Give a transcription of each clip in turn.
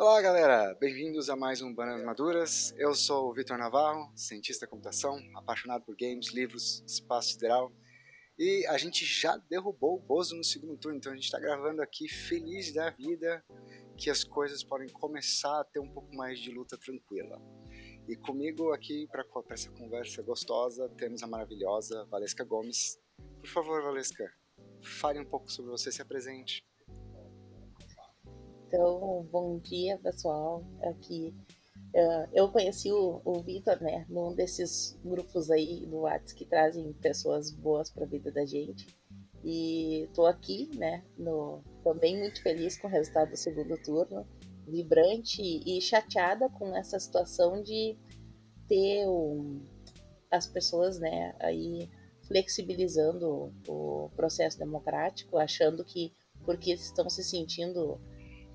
Olá, galera! Bem-vindos a mais um Bananas Maduras. Eu sou o Vitor Navarro, cientista da computação, apaixonado por games, livros, espaço sideral. E a gente já derrubou o Bozo no segundo turno, então a gente está gravando aqui feliz da vida que as coisas podem começar a ter um pouco mais de luta tranquila. E comigo aqui para essa conversa gostosa temos a maravilhosa Valesca Gomes. Por favor, Valesca, fale um pouco sobre você, se apresente. Então, bom dia, pessoal. Aqui uh, eu conheci o, o Vitor, né, num desses grupos aí do WhatsApp que trazem pessoas boas para a vida da gente. E tô aqui, né, no, também muito feliz com o resultado do segundo turno, vibrante e chateada com essa situação de ter um, as pessoas, né, aí flexibilizando o processo democrático, achando que porque estão se sentindo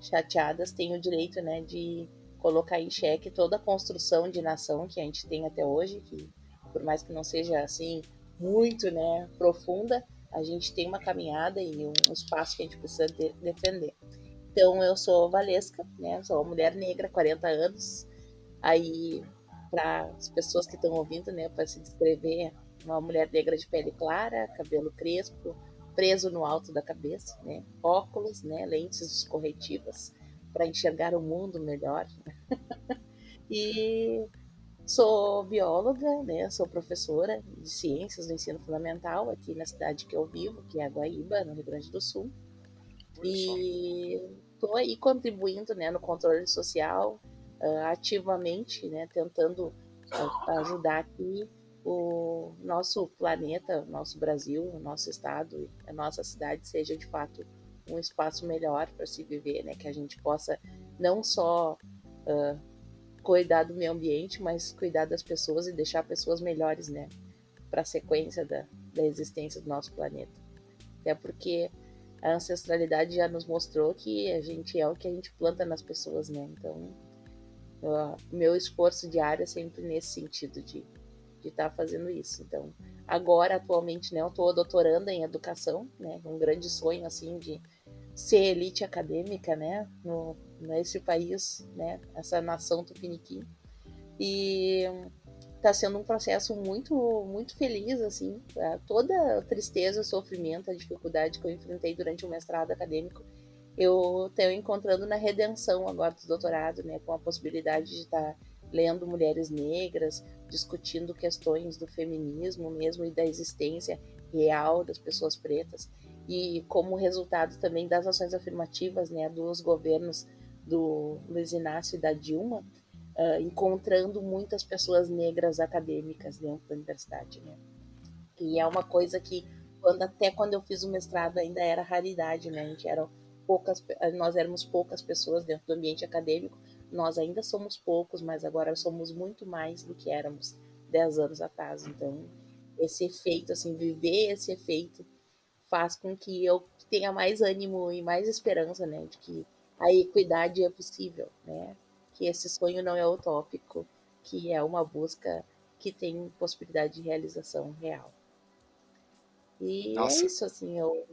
chateadas têm o direito né, de colocar em xeque toda a construção de nação que a gente tem até hoje, que por mais que não seja assim muito né, profunda, a gente tem uma caminhada e um espaço que a gente precisa de defender. Então eu sou Valesca, né, sou uma mulher negra, 40 anos. Aí para as pessoas que estão ouvindo, né, para se descrever, uma mulher negra de pele clara, cabelo crespo, preso no alto da cabeça, né? Óculos, né? Lentes corretivas para enxergar o mundo melhor. e sou bióloga, né? Sou professora de ciências do ensino fundamental aqui na cidade que eu vivo, que é Guaíba, no Rio Grande do Sul. E estou aí contribuindo, né, no controle social, uh, ativamente, né, tentando uh, ajudar aqui o nosso planeta, nosso Brasil, o nosso estado, a nossa cidade seja de fato um espaço melhor para se viver, né? Que a gente possa não só uh, cuidar do meio ambiente, mas cuidar das pessoas e deixar pessoas melhores, né? Para a sequência da, da existência do nosso planeta. Até porque a ancestralidade já nos mostrou que a gente é o que a gente planta nas pessoas, né? Então, o meu esforço diário é sempre nesse sentido de de estar tá fazendo isso. Então, agora, atualmente, né, eu estou doutorando em educação, né, um grande sonho, assim, de ser elite acadêmica, né, no, nesse país, né, essa nação tupiniquim. E está sendo um processo muito, muito feliz, assim, tá? toda a tristeza, o sofrimento, a dificuldade que eu enfrentei durante o mestrado acadêmico, eu tenho encontrando na redenção agora do doutorado, né, com a possibilidade de estar tá lendo mulheres negras, discutindo questões do feminismo mesmo e da existência real das pessoas pretas e como resultado também das ações afirmativas né, dos governos do Luiz Inácio e da Dilma, uh, encontrando muitas pessoas negras acadêmicas dentro da universidade. Né? E é uma coisa que, quando, até quando eu fiz o mestrado, ainda era raridade, né? A gente era poucas, nós éramos poucas pessoas dentro do ambiente acadêmico, nós ainda somos poucos, mas agora somos muito mais do que éramos 10 anos atrás. Então, esse efeito, assim, viver esse efeito faz com que eu tenha mais ânimo e mais esperança, né, de que a equidade é possível, né? Que esse sonho não é utópico, que é uma busca que tem possibilidade de realização real. E é Nossa. é isso, assim, eu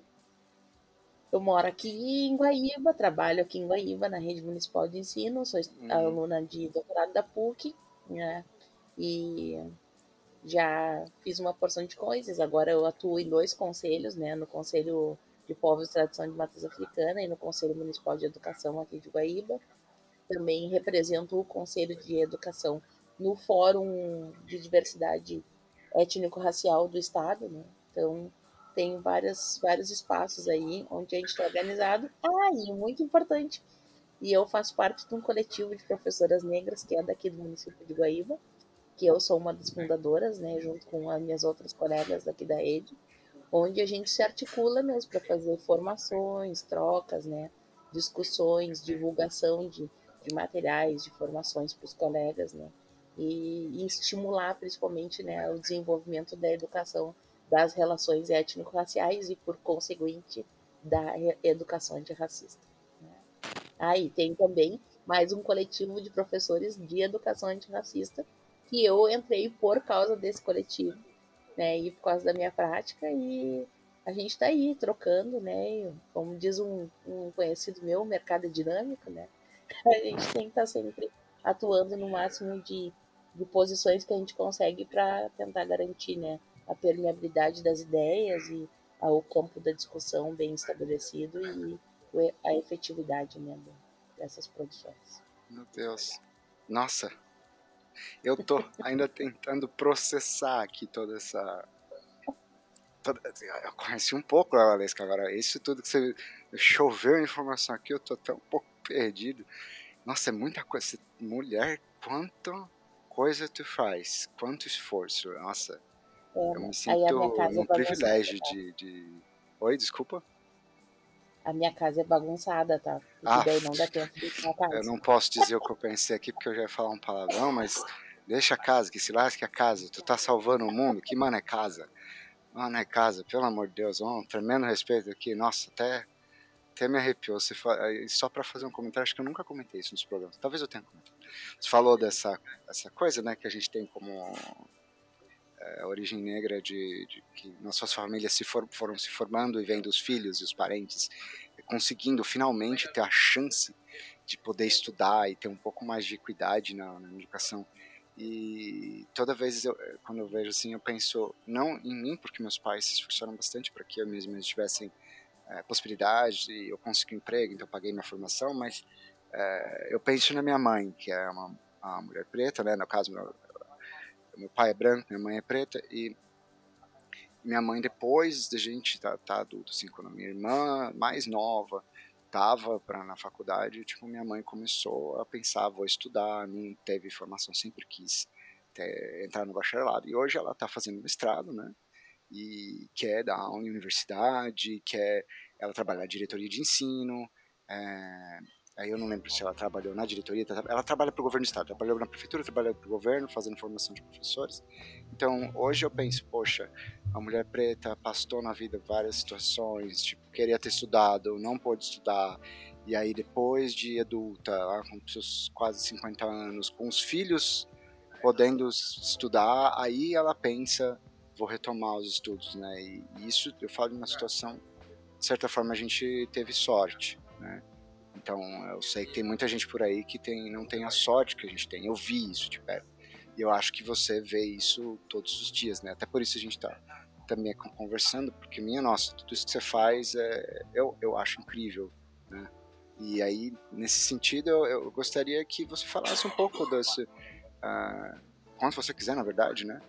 eu moro aqui em Guaíba, trabalho aqui em Guaíba, na rede municipal de ensino, sou uhum. aluna de doutorado da PUC, né? E já fiz uma porção de coisas. Agora eu atuo em dois conselhos, né? No Conselho de Povos e Tradição de Matriz Africana e no Conselho Municipal de Educação aqui de Guaíba. Também represento o Conselho de Educação no Fórum de Diversidade Étnico-Racial do Estado, né? Então, tem várias, vários espaços aí onde a gente está organizado. Ah, e muito importante, e eu faço parte de um coletivo de professoras negras que é daqui do município de Guaíba, que eu sou uma das fundadoras, né, junto com as minhas outras colegas daqui da rede, onde a gente se articula mesmo para fazer formações, trocas, né, discussões, divulgação de, de materiais, de formações para os colegas, né, e, e estimular principalmente né, o desenvolvimento da educação das relações étnico-raciais e, por conseguinte, da educação antirracista. Né? Aí tem também mais um coletivo de professores de educação antirracista que eu entrei por causa desse coletivo, né, e por causa da minha prática e a gente está aí trocando, né, como diz um, um, conhecido meu, o mercado é dinâmico, né, a gente tem que estar tá sempre atuando no máximo de, de posições que a gente consegue para tentar garantir né, a permeabilidade das ideias e o campo da discussão bem estabelecido e a efetividade né, dessas produções. Meu Deus. Nossa, eu tô ainda tentando processar aqui toda essa. Eu conheci um pouco a Valesca agora. Isso tudo que você choveu informação aqui, eu tô até um pouco perdido. Nossa, é muita coisa. Mulher, quanto coisa tu faz, quanto esforço. Nossa, eu me sinto um privilégio de, de. Oi, desculpa a minha casa é bagunçada, tá? Porque ah, daí não dá tempo de ir casa. Eu não posso dizer o que eu pensei aqui porque eu já ia falar um palavrão, mas deixa a casa, que se lasque a casa. Tu tá salvando o mundo, que mano é casa? Mano é casa, pelo amor de Deus, um tremendo respeito aqui. Nossa, até, até me arrepiou. Você só para fazer um comentário, acho que eu nunca comentei isso nos programas. Talvez eu tenha comentado. Você falou dessa essa coisa, né, que a gente tem como é, origem negra de, de, que nossas famílias se for, foram se formando e vendo os filhos e os parentes conseguindo finalmente ter a chance de poder estudar e ter um pouco mais de equidade na, na educação. E toda vez eu, quando eu vejo assim eu penso não em mim porque meus pais se esforçaram bastante para que eu mesmo tivessem é, possibilidade e eu consegui um emprego então eu paguei minha formação mas é, eu penso na minha mãe que é uma, uma mulher preta né no caso meu, pai é branco, minha mãe é preta, e minha mãe, depois da gente tá, tá adulto, assim, quando minha irmã mais nova tava para na faculdade, tipo, minha mãe começou a pensar, vou estudar, não teve formação, sempre quis ter, entrar no bacharelado. E hoje ela tá fazendo mestrado, né? E quer dar aula em universidade, quer ela trabalhar diretoria de ensino, é, Aí eu não lembro se ela trabalhou na diretoria, ela trabalha para o governo do estado, trabalhou na prefeitura, trabalhou para o governo, fazendo formação de professores. Então, hoje eu penso, poxa, a mulher preta passou na vida várias situações, tipo, queria ter estudado, não pôde estudar, e aí depois de adulta, lá com seus quase 50 anos, com os filhos podendo estudar, aí ela pensa, vou retomar os estudos, né? E isso eu falo de uma situação, de certa forma a gente teve sorte, né? Então, eu sei que tem muita gente por aí que tem, não tem a sorte que a gente tem. Eu vi isso de perto. E eu acho que você vê isso todos os dias, né? Até por isso a gente está também conversando, porque, minha nossa, tudo isso que você faz, é, eu, eu acho incrível, né? E aí, nesse sentido, eu, eu gostaria que você falasse um pouco desse... Uh, quanto você quiser, na verdade, né?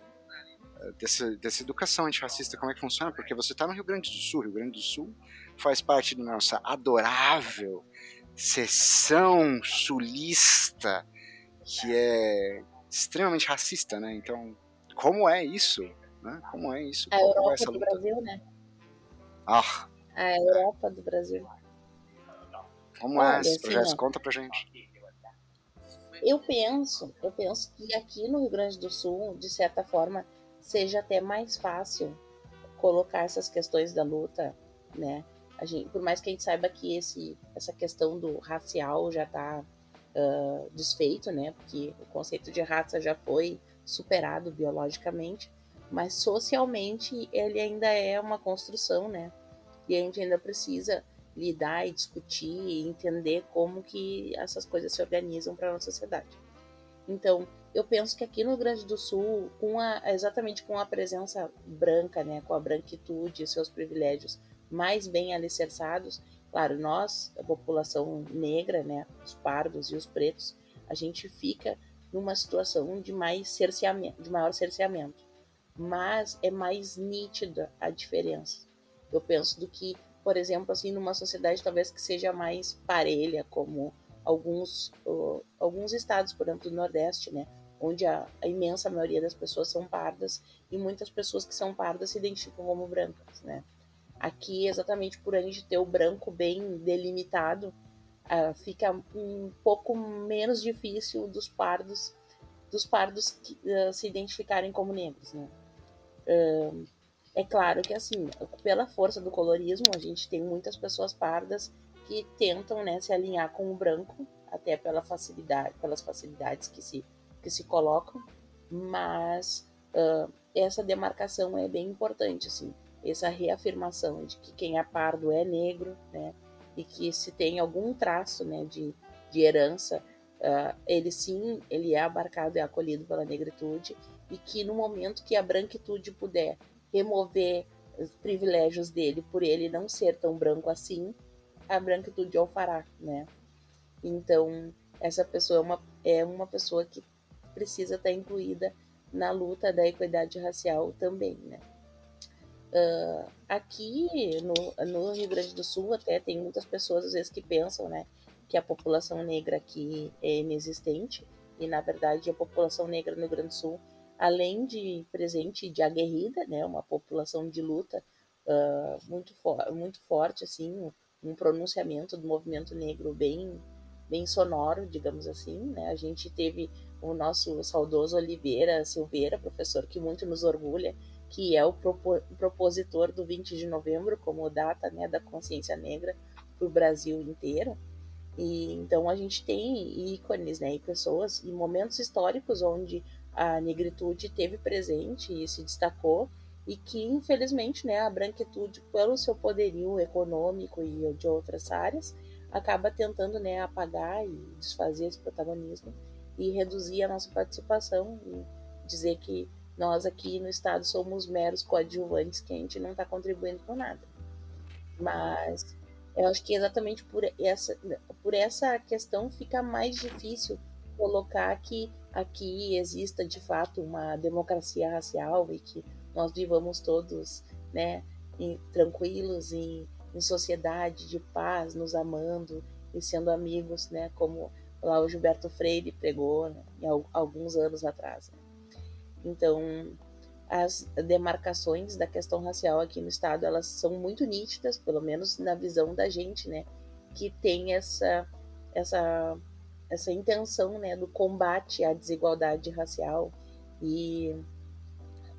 Dessa, dessa educação antirracista, como é que funciona? Porque você está no Rio Grande do Sul. Rio Grande do Sul faz parte da nossa adorável seção sulista que é extremamente racista, né? Então, como é isso? Né? Como é isso? A Europa é do Brasil, né? Ah. A Europa do Brasil. Como Olha, é esse projeto? Assim, Conta pra gente. Eu penso, eu penso que aqui no Rio Grande do Sul, de certa forma, seja até mais fácil colocar essas questões da luta, né? Gente, por mais que a gente saiba que esse, essa questão do racial já está uh, desfeito, né? Porque o conceito de raça já foi superado biologicamente, mas socialmente ele ainda é uma construção, né? E a gente ainda precisa lidar e discutir e entender como que essas coisas se organizam para a nossa sociedade. Então, eu penso que aqui no Rio Grande do Sul, com a, exatamente com a presença branca, né, com a branquitude e seus privilégios mais bem alicerçados. Claro, nós, a população negra, né, os pardos e os pretos, a gente fica numa situação de mais cerceamento, de maior cerceamento. Mas é mais nítida a diferença. Eu penso do que, por exemplo, assim, numa sociedade talvez que seja mais parelha, como alguns uh, alguns estados, por exemplo, do Nordeste, né, onde a, a, imensa maioria das pessoas são pardas e muitas pessoas que são pardas se identificam como brancas, né? Aqui, exatamente por a gente ter o branco bem delimitado, uh, fica um pouco menos difícil dos pardos dos pardos que, uh, se identificarem como negros, né? Uh, é claro que assim, pela força do colorismo, a gente tem muitas pessoas pardas que tentam né, se alinhar com o branco, até pela facilidade, pelas facilidades que se, que se colocam, mas uh, essa demarcação é bem importante, assim essa reafirmação de que quem é pardo é negro, né? E que se tem algum traço, né, de, de herança, uh, ele sim, ele é abarcado e acolhido pela negritude e que no momento que a branquitude puder remover os privilégios dele por ele não ser tão branco assim, a branquitude o fará, né? Então, essa pessoa é uma, é uma pessoa que precisa estar incluída na luta da equidade racial também, né? Uh, aqui no, no Rio Grande do Sul até tem muitas pessoas às vezes que pensam, né, que a população negra aqui é inexistente e na verdade a população negra no Rio Grande do Sul, além de presente de aguerrida, né, uma população de luta uh, muito, for muito forte assim, um pronunciamento do movimento negro bem bem sonoro, digamos assim, né? A gente teve o nosso saudoso Oliveira Silveira, professor que muito nos orgulha, que é o propositor do 20 de novembro como data né, da consciência negra para o Brasil inteiro. E então a gente tem ícones, né, e pessoas e momentos históricos onde a negritude teve presente e se destacou e que infelizmente, né, a branquitude pelo seu poderio econômico e de outras áreas acaba tentando, né, apagar e desfazer esse protagonismo e reduzir a nossa participação e dizer que nós aqui no estado somos meros coadjuvantes que a gente não está contribuindo com nada. Mas eu acho que exatamente por essa, por essa questão fica mais difícil colocar que aqui exista de fato uma democracia racial e que nós vivamos todos né, em, tranquilos em, em sociedade de paz, nos amando e sendo amigos, né, como lá o Gilberto Freire pregou né, alguns anos atrás. Né. Então, as demarcações da questão racial aqui no estado, elas são muito nítidas, pelo menos na visão da gente, né, que tem essa essa essa intenção, né, do combate à desigualdade racial e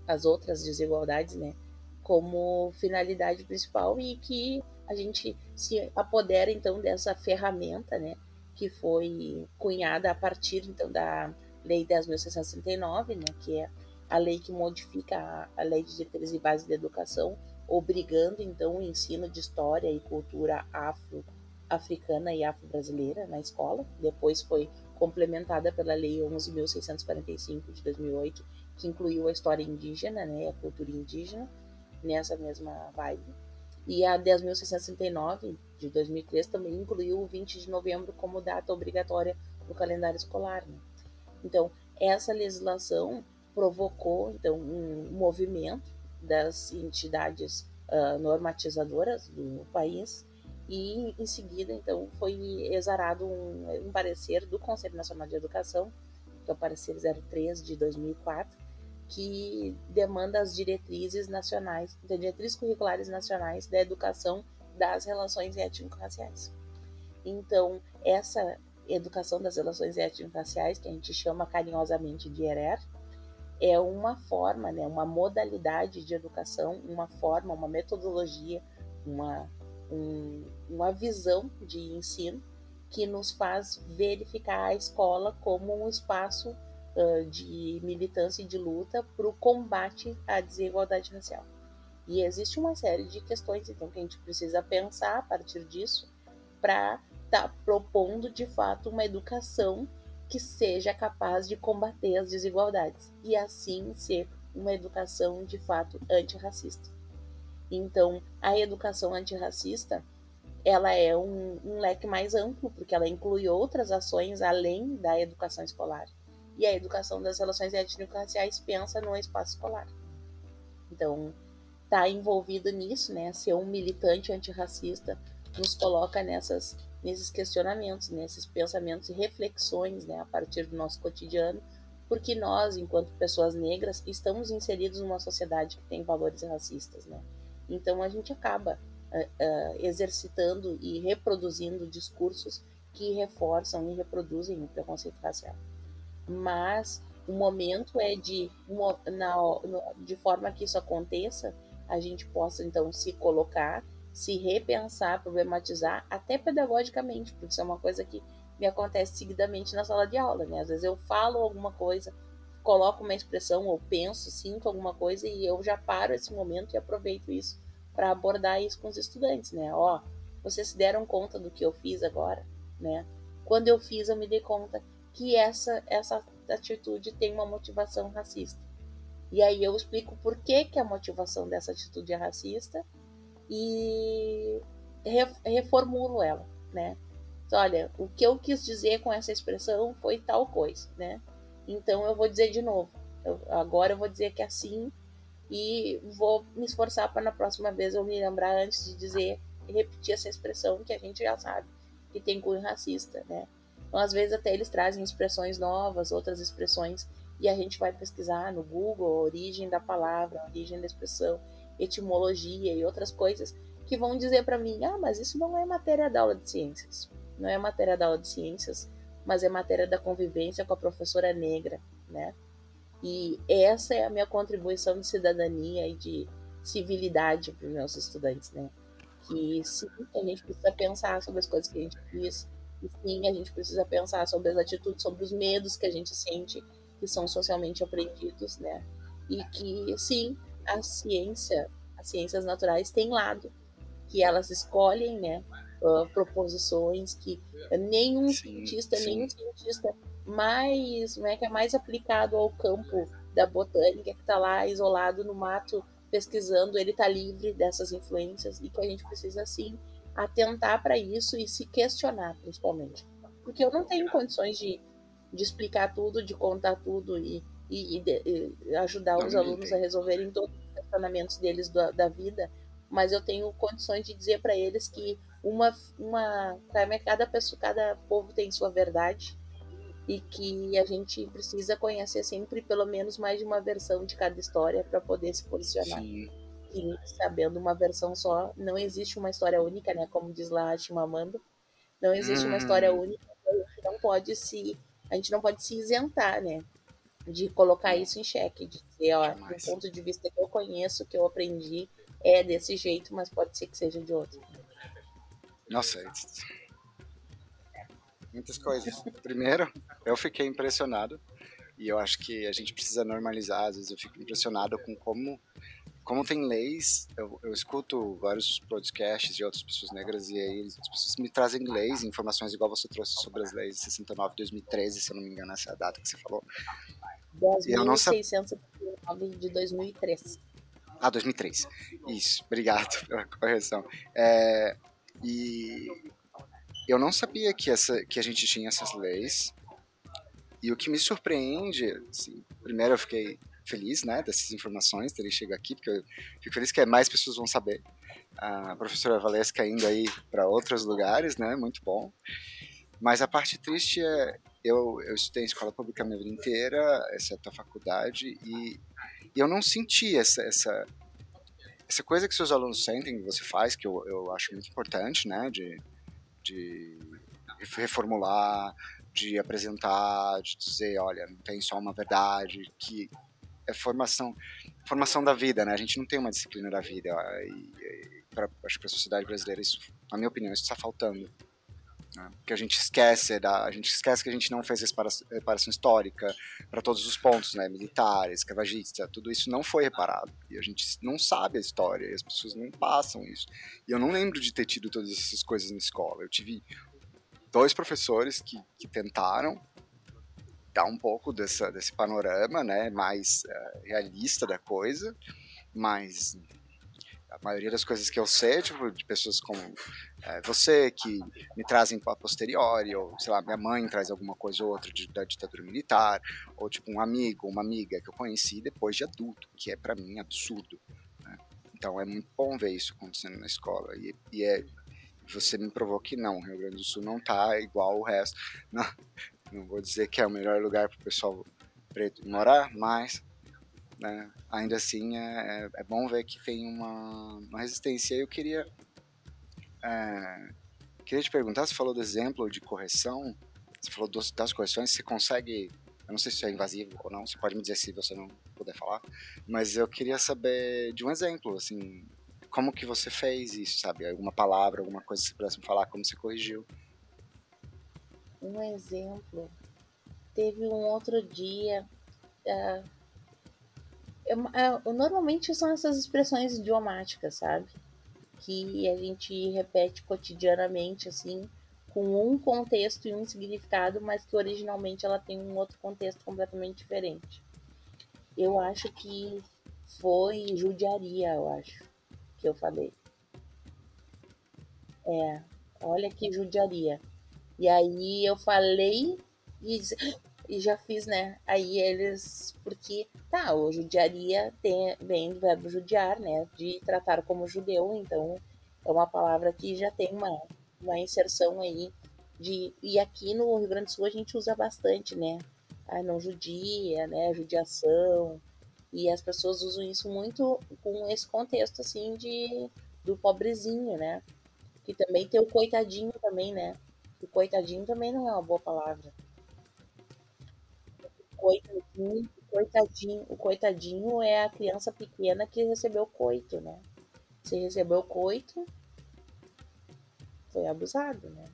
as outras desigualdades, né, como finalidade principal e que a gente se apodera então dessa ferramenta, né, que foi cunhada a partir então da Lei 10.669, né, que é a lei que modifica a, a Lei de Diretrizes e Bases de Educação, obrigando então o ensino de história e cultura afro, africana e afro-brasileira na escola. Depois foi complementada pela Lei 11.645 de 2008, que incluiu a história indígena, né, a cultura indígena, nessa mesma vibe. E a 10.669 de 2003 também incluiu o 20 de novembro como data obrigatória no calendário escolar. Né? Então, essa legislação provocou então um movimento das entidades uh, normatizadoras do país e em seguida então foi exarado um, um, parecer do Conselho Nacional de Educação, que é o parecer 03 de 2004, que demanda as diretrizes nacionais, diretrizes curriculares nacionais da educação das relações étnico-raciais. Então, essa educação das relações étnico-raciais, que a gente chama carinhosamente de ERER, é uma forma, né, uma modalidade de educação, uma forma, uma metodologia, uma, um, uma visão de ensino que nos faz verificar a escola como um espaço uh, de militância e de luta para o combate à desigualdade racial. E existe uma série de questões então que a gente precisa pensar a partir disso para estar tá propondo de fato uma educação que seja capaz de combater as desigualdades e assim ser uma educação de fato antirracista. Então, a educação antirracista ela é um, um leque mais amplo porque ela inclui outras ações além da educação escolar e a educação das relações étnico-raciais pensa no espaço escolar. Então, tá envolvido nisso, né? Ser um militante antirracista nos coloca nessas, nesses questionamentos, nesses pensamentos e reflexões, né? A partir do nosso cotidiano, porque nós, enquanto pessoas negras, estamos inseridos numa sociedade que tem valores racistas, né? Então, a gente acaba uh, uh, exercitando e reproduzindo discursos que reforçam e reproduzem o preconceito racial mas o momento é de, na, de forma que isso aconteça, a gente possa então se colocar, se repensar, problematizar, até pedagogicamente, porque isso é uma coisa que me acontece seguidamente na sala de aula, né? Às vezes eu falo alguma coisa, coloco uma expressão ou penso, sinto alguma coisa e eu já paro esse momento e aproveito isso para abordar isso com os estudantes, né? Ó, vocês se deram conta do que eu fiz agora, né? quando eu fiz, eu me dei conta que essa, essa atitude tem uma motivação racista. E aí eu explico por que, que a motivação dessa atitude é racista e reformulo ela, né? Olha, o que eu quis dizer com essa expressão foi tal coisa, né? Então eu vou dizer de novo. Eu, agora eu vou dizer que é assim e vou me esforçar para na próxima vez eu me lembrar antes de dizer e repetir essa expressão que a gente já sabe que tem cunho racista, né? Então, às vezes até eles trazem expressões novas, outras expressões e a gente vai pesquisar no Google a origem da palavra, a origem da expressão, etimologia e outras coisas que vão dizer para mim: ah, mas isso não é matéria da aula de ciências. Não é matéria da aula de ciências, mas é matéria da convivência com a professora negra, né? E essa é a minha contribuição de cidadania e de civilidade para os meus estudantes, né? Que sim, a gente precisa pensar sobre as coisas que a gente fez, e sim, a gente precisa pensar sobre as atitudes, sobre os medos que a gente sente, que são socialmente aprendidos, né? E que sim, a ciência, as ciências naturais têm lado, que elas escolhem, né? Uh, proposições que nenhum sim, cientista, sim. nenhum cientista mais, né, que é mais aplicado ao campo da botânica, que está lá isolado no mato pesquisando, ele está livre dessas influências e que a gente precisa, sim, atentar para isso e se questionar, principalmente. Porque eu não tenho condições de, de explicar tudo, de contar tudo e, e, e ajudar os alunos a resolverem todos os questionamentos deles da, da vida, mas eu tenho condições de dizer para eles que uma, uma cada pessoa, cada povo tem sua verdade e que a gente precisa conhecer sempre pelo menos mais de uma versão de cada história para poder se posicionar. Sim. E sabendo uma versão só, não existe uma história única, né? Como diz lá a Chimamanda, não existe hum. uma história hum. única. A gente não pode se, a gente não pode se isentar, né? De colocar isso em xeque, de dizer, ó, do ponto de vista que eu conheço, que eu aprendi, é desse jeito, mas pode ser que seja de outro. Nossa, muitas coisas. Primeiro, eu fiquei impressionado e eu acho que a gente precisa normalizar. Às vezes eu fico impressionado com como como tem leis, eu, eu, escuto vários podcasts de outras pessoas negras e aí as pessoas me trazem leis, informações igual você trouxe sobre as leis de 69 2013, se eu não me engano, essa é a data que você falou. 2609 de 2003. Ah, 2003. Isso, obrigado pela correção. É, e eu não sabia que, essa, que a gente tinha essas leis. E o que me surpreende, assim, primeiro eu fiquei feliz, né, dessas informações terem chegado aqui, porque eu fico feliz que mais pessoas vão saber. A professora Valesca indo aí para outros lugares, né, muito bom. Mas a parte triste é, eu, eu estudei em escola pública a minha vida inteira, exceto a faculdade, e eu não senti essa, essa, essa coisa que seus alunos sentem, que você faz, que eu, eu acho muito importante, né, de de reformular, de apresentar, de dizer, olha, não tem só uma verdade, que é formação, formação da vida, né? A gente não tem uma disciplina da vida e, e pra, acho que para a sociedade brasileira isso, na minha opinião, isso está faltando. Né? Que a gente esquece da, a gente esquece que a gente não fez reparação histórica para todos os pontos, né? Militar, escravagista, tudo isso não foi reparado e a gente não sabe a história e as pessoas não passam isso. E eu não lembro de ter tido todas essas coisas na escola. Eu tive dois professores que, que tentaram dar um pouco dessa, desse panorama, né, mais uh, realista da coisa, mas a maioria das coisas que eu sei, tipo, de pessoas como é, você, que me trazem a posteriori, ou, sei lá, minha mãe traz alguma coisa ou outra de, da ditadura militar, ou, tipo, um amigo, uma amiga que eu conheci depois de adulto, que é, para mim, absurdo. Né? Então, é muito bom ver isso acontecendo na escola, e, e é... Você me provou que não, o Rio Grande do Sul não tá igual o resto. Não, não vou dizer que é o melhor lugar para o pessoal preto morar, mas né? Ainda assim, é, é, é, bom ver que tem uma, uma resistência. Eu queria, é, queria te perguntar, você falou do exemplo de correção, você falou dos, das correções, você consegue, eu não sei se é invasivo ou não, você pode me dizer se você não puder falar, mas eu queria saber de um exemplo, assim, como que você fez isso, sabe? Alguma palavra, alguma coisa que você pudesse me falar, como você corrigiu. Um exemplo. Teve um outro dia, uh, é, normalmente são essas expressões idiomáticas, sabe? Que a gente repete cotidianamente, assim, com um contexto e um significado, mas que originalmente ela tem um outro contexto completamente diferente. Eu acho que foi judiaria, eu acho, que eu falei. É, olha que judiaria. E aí eu falei e, e já fiz, né? Aí eles. Porque, tá, o judiaria tem, vem do verbo judiar, né? De tratar como judeu, então é uma palavra que já tem uma, uma inserção aí de. E aqui no Rio Grande do Sul a gente usa bastante, né? A não judia, né? Judiação. E as pessoas usam isso muito com esse contexto, assim, de do pobrezinho, né? Que também tem o coitadinho também, né? O coitadinho também não é uma boa palavra. Coitadinho, coitadinho, o coitadinho é a criança pequena que recebeu coito, né? Se recebeu coito, foi abusado, né?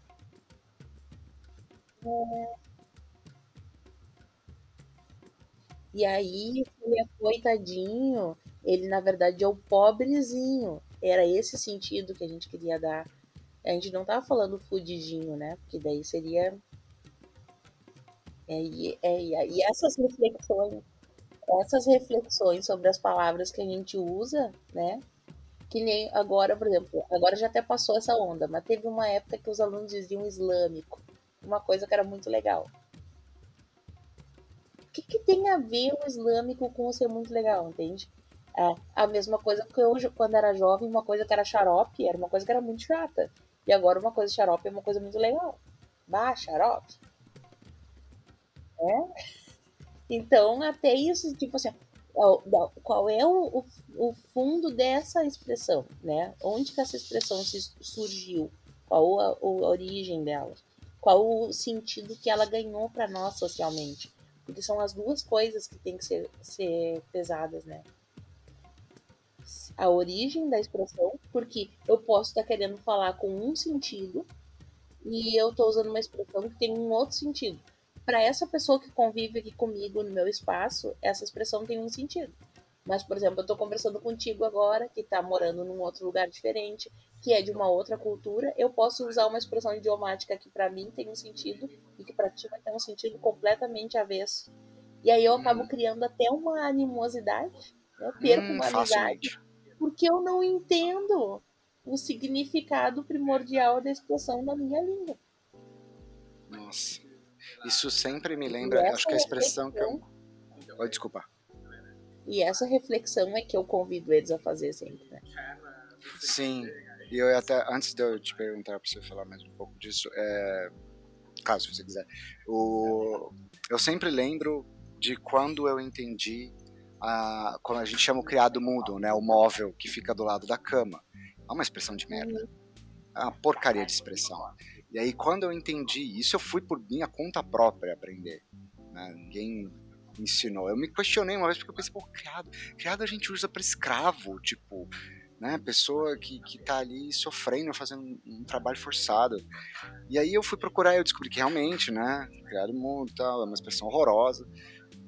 É. E aí, ele é coitadinho, ele na verdade é o pobrezinho. Era esse sentido que a gente queria dar. A gente não tava falando fudidinho, né? Porque daí seria. É, e, é, e essas reflexões, essas reflexões sobre as palavras que a gente usa, né? Que nem agora, por exemplo, agora já até passou essa onda, mas teve uma época que os alunos diziam islâmico, uma coisa que era muito legal. O que, que tem a ver o islâmico com ser muito legal, entende? É, a mesma coisa que eu, quando era jovem, uma coisa que era xarope era uma coisa que era muito chata. E agora uma coisa xarope é uma coisa muito legal. Bah, xarope. É? Então, até isso, tipo assim, qual é o, o, fundo dessa expressão, né? Onde que essa expressão surgiu? Qual a, a origem dela? Qual o sentido que ela ganhou para nós socialmente? Porque são as duas coisas que tem que ser, ser pesadas, né? A origem da expressão, porque eu posso estar querendo falar com um sentido e eu estou usando uma expressão que tem um outro sentido para essa pessoa que convive aqui comigo no meu espaço, essa expressão tem um sentido. Mas, por exemplo, eu estou conversando contigo agora, que está morando num outro lugar diferente, que é de uma outra cultura, eu posso usar uma expressão idiomática que para mim tem um sentido e que para ti vai ter um sentido completamente avesso. E aí eu acabo hum. criando até uma animosidade, né? eu perco hum, uma amizade, porque eu não entendo o significado primordial da expressão da minha língua. Nossa. Isso sempre me lembra, acho que a expressão que eu. Oh, desculpa. E essa reflexão é que eu convido eles a fazer sempre, né? Sim. E eu até, antes de eu te perguntar para você falar mais um pouco disso, é, caso você quiser, o, eu sempre lembro de quando eu entendi a, como a gente chama o criado mudo, né, o móvel que fica do lado da cama. É uma expressão de merda. É uma porcaria de expressão. E aí, quando eu entendi isso, eu fui por minha conta própria aprender. Né? Ninguém ensinou. Eu me questionei uma vez porque eu pensei, pô, criado, criado a gente usa para escravo, tipo, né? Pessoa que, que tá ali sofrendo, fazendo um, um, trabalho forçado. E aí eu fui procurar e eu descobri que realmente, né? Criado mundo tal, é uma expressão horrorosa.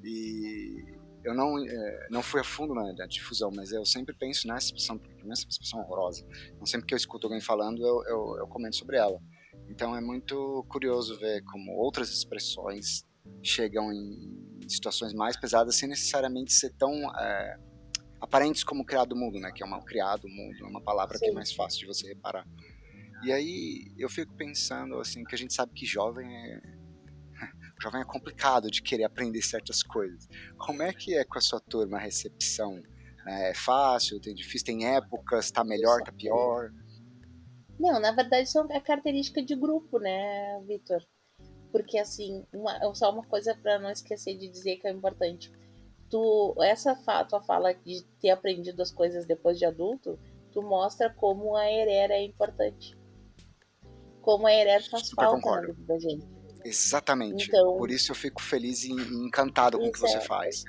E eu não, é, não fui a fundo na, na, difusão, mas eu sempre penso nessa expressão, nessa expressão horrorosa. Então sempre que eu escuto alguém falando, eu, eu, eu comento sobre ela. Então é muito curioso ver como outras expressões chegam em situações mais pesadas sem necessariamente ser tão é, aparentes como criado mudo, né? Que é uma criado mudo, é uma palavra Sim. que é mais fácil de você reparar. E aí eu fico pensando assim que a gente sabe que jovem é jovem é complicado de querer aprender certas coisas. Como é que é com a sua turma a recepção? É fácil, tem difícil, tem épocas, tá melhor, tá pior? Não, na verdade isso é característica de grupo, né, Vitor? Porque assim, uma, só uma coisa para não esquecer de dizer que é importante. Tu, essa tua fala de ter aprendido as coisas depois de adulto, tu mostra como a Herera é importante. Como a Herera faz Super falta concordo. na vida da gente. Exatamente. Então, Por isso eu fico feliz e encantado com o que você é, faz.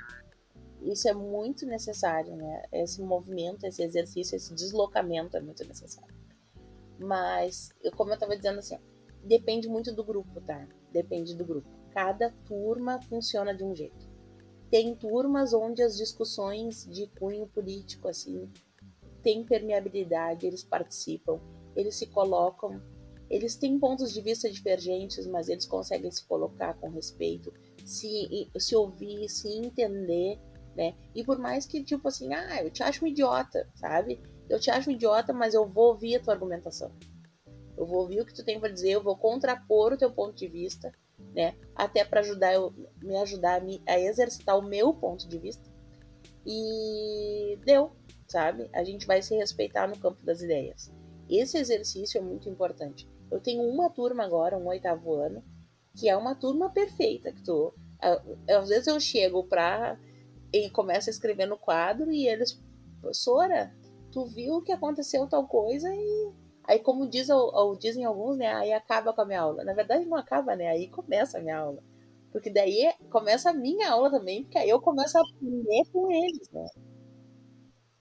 Isso é muito necessário, né? Esse movimento, esse exercício, esse deslocamento é muito necessário. Mas, como eu estava dizendo assim, depende muito do grupo, tá? Depende do grupo. Cada turma funciona de um jeito. Tem turmas onde as discussões de cunho político, assim, têm permeabilidade, eles participam, eles se colocam eles têm pontos de vista divergentes, mas eles conseguem se colocar com respeito, se, se ouvir, se entender, né? E por mais que, tipo assim, ah, eu te acho um idiota, sabe? Eu te acho um idiota, mas eu vou ouvir a tua argumentação. Eu vou ouvir o que tu tem para dizer, eu vou contrapor o teu ponto de vista, né? Até para ajudar eu, me ajudar a, me, a exercitar o meu ponto de vista. E deu, sabe? A gente vai se respeitar no campo das ideias. Esse exercício é muito importante. Eu tenho uma turma agora, um oitavo ano, que é uma turma perfeita, que tu às vezes eu chego pra e começo a escrever no quadro e eles, professora, tu viu que aconteceu tal coisa e aí como diz ou, ou dizem alguns, né, aí acaba com a minha aula. Na verdade não acaba, né? Aí começa a minha aula. Porque daí começa a minha aula também, porque aí eu começo a aprender com eles, né?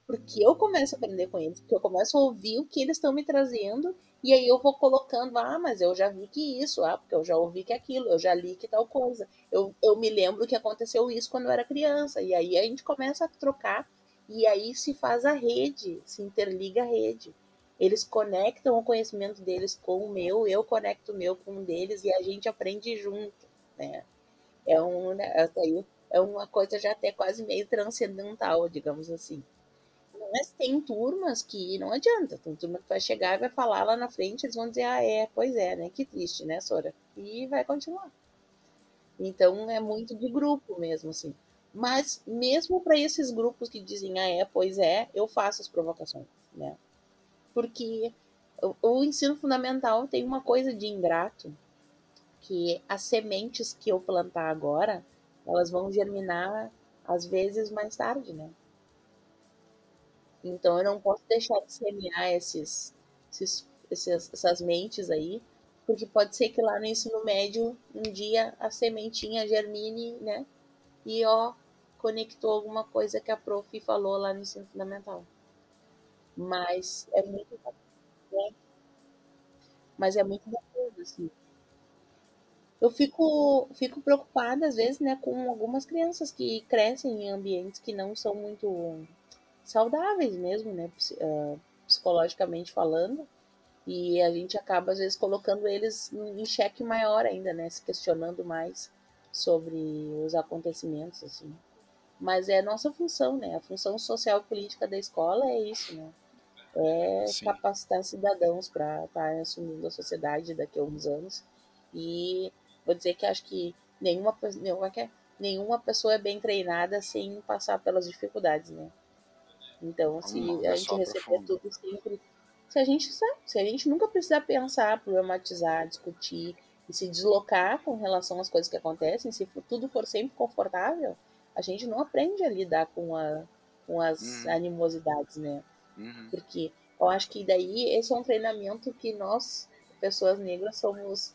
Porque eu começo a aprender com eles, porque eu começo a ouvir o que eles estão me trazendo e aí eu vou colocando, ah, mas eu já vi que isso, ah, porque eu já ouvi que aquilo, eu já li que tal coisa. Eu, eu me lembro que aconteceu isso quando eu era criança. E aí a gente começa a trocar e aí se faz a rede, se interliga a rede. Eles conectam o conhecimento deles com o meu, eu conecto o meu com o deles e a gente aprende junto, né? É, um, né, é uma coisa já até quase meio transcendental, digamos assim. Mas tem turmas que não adianta. Tem turma que vai chegar e vai falar lá na frente, eles vão dizer, ah, é, pois é, né? Que triste, né, Sora? E vai continuar. Então é muito de grupo mesmo, assim. Mas mesmo para esses grupos que dizem, ah, é, pois é, eu faço as provocações, né? Porque o, ensino fundamental tem uma coisa de ingrato, que as sementes que eu plantar agora, elas vão germinar às vezes mais tarde, né? Então eu não posso deixar de semear esses, esses, esses, essas mentes aí, porque pode ser que lá no ensino médio um dia a sementinha germine, né? E ó, conectou alguma coisa que a prof falou lá no ensino fundamental. Mas é muito né? Mas é muito bacana, assim. Eu fico, fico preocupada, às vezes, né, com algumas crianças que crescem em ambientes que não são muito saudáveis mesmo, né, ah, psicologicamente falando, e a gente acaba às vezes colocando eles em xeque maior ainda, né, se questionando mais sobre os acontecimentos assim. Mas é nossa função, né? A função social e política da escola é isso, né? É Sim. capacitar cidadãos para estar tá assumindo a sociedade daqui a uns anos. E vou dizer que acho que nenhuma, nenhuma, nenhuma pessoa é bem treinada sem passar pelas dificuldades, né? Então, se a gente receber tudo sempre. Se a gente sabe, se a gente nunca precisar pensar, problematizar, discutir e se deslocar com relação às coisas que acontecem, se tudo for sempre confortável, a gente não aprende a lidar com, a, com as uhum. animosidades, né? Uhum. Porque eu acho que daí esse é um treinamento que nós, pessoas negras, somos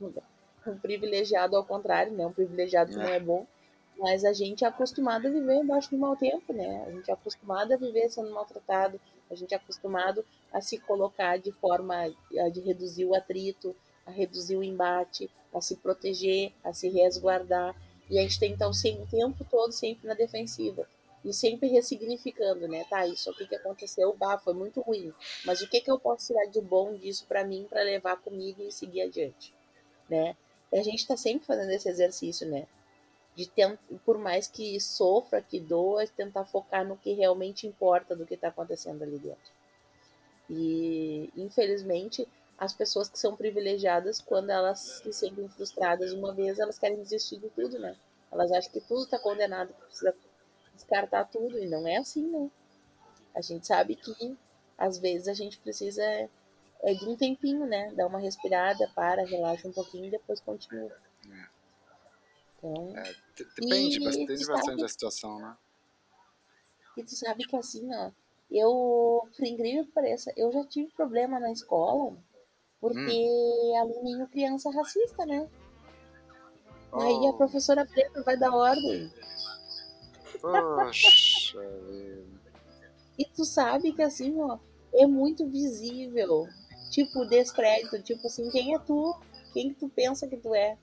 um privilegiado ao contrário, né? Um privilegiado que é. não é bom mas a gente é acostumado a viver embaixo do mau tempo, né? A gente é acostumado a viver sendo maltratado, a gente é acostumado a se colocar de forma a de reduzir o atrito, a reduzir o embate, a se proteger, a se resguardar. E a gente tem então sempre, o tempo todo sempre na defensiva. E sempre ressignificando, né? Tá, isso aqui que aconteceu, bah, foi muito ruim. Mas o que, que eu posso tirar de bom disso para mim, para levar comigo e seguir adiante, né? E a gente está sempre fazendo esse exercício, né? De tentar, por mais que sofra, que doa, tentar focar no que realmente importa do que está acontecendo ali dentro. E, infelizmente, as pessoas que são privilegiadas, quando elas se sentem frustradas uma vez, elas querem desistir de tudo, né? Elas acham que tudo está condenado, precisa descartar tudo, e não é assim, né? A gente sabe que, às vezes, a gente precisa é, de um tempinho, né? Dar uma respirada, para, relaxa um pouquinho e depois continua. Então, é, depende, bastante, bastante da situação, né? E tu sabe que assim, ó, eu, por incrível que pareça, eu já tive problema na escola porque hum. aluninho criança racista, né? Oh. Aí a oh. professora preta vai dar ordem. Poxa E tu sabe que assim, ó, é muito visível. Tipo, descrédito, tipo assim, quem é tu? Quem que tu pensa que tu é?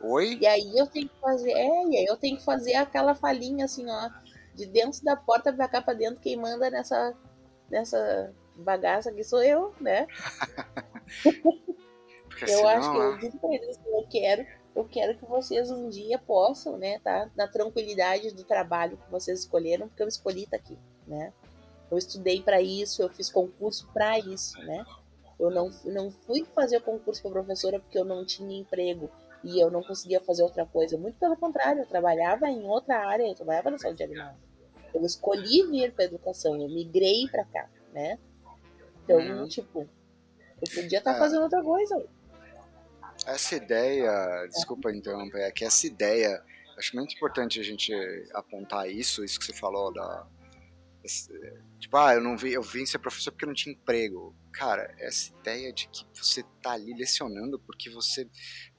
Oi? E aí eu tenho que fazer, é, e aí eu tenho que fazer aquela falinha assim, ó, de dentro da porta pra cá pra dentro, quem manda nessa, nessa bagaça que sou eu, né? eu senão, acho que eu digo pra eles assim, eu quero, eu quero que vocês um dia possam, né, tá na tranquilidade do trabalho que vocês escolheram, porque eu escolhi estar tá aqui, né? Eu estudei para isso, eu fiz concurso para isso, né? Eu não, não fui fazer concurso para professora porque eu não tinha emprego e eu não conseguia fazer outra coisa. Muito pelo contrário, eu trabalhava em outra área, eu trabalhava na saúde animal. Eu escolhi vir para educação, eu migrei para cá, né? Então, uhum. tipo, eu podia estar tá é. fazendo outra coisa. Essa ideia, desculpa interromper, é que essa ideia, acho muito importante a gente apontar isso, isso que você falou da tipo, ah, eu não vi, eu vim ser professor porque eu não tinha emprego. Cara, essa ideia de que você tá ali lecionando porque você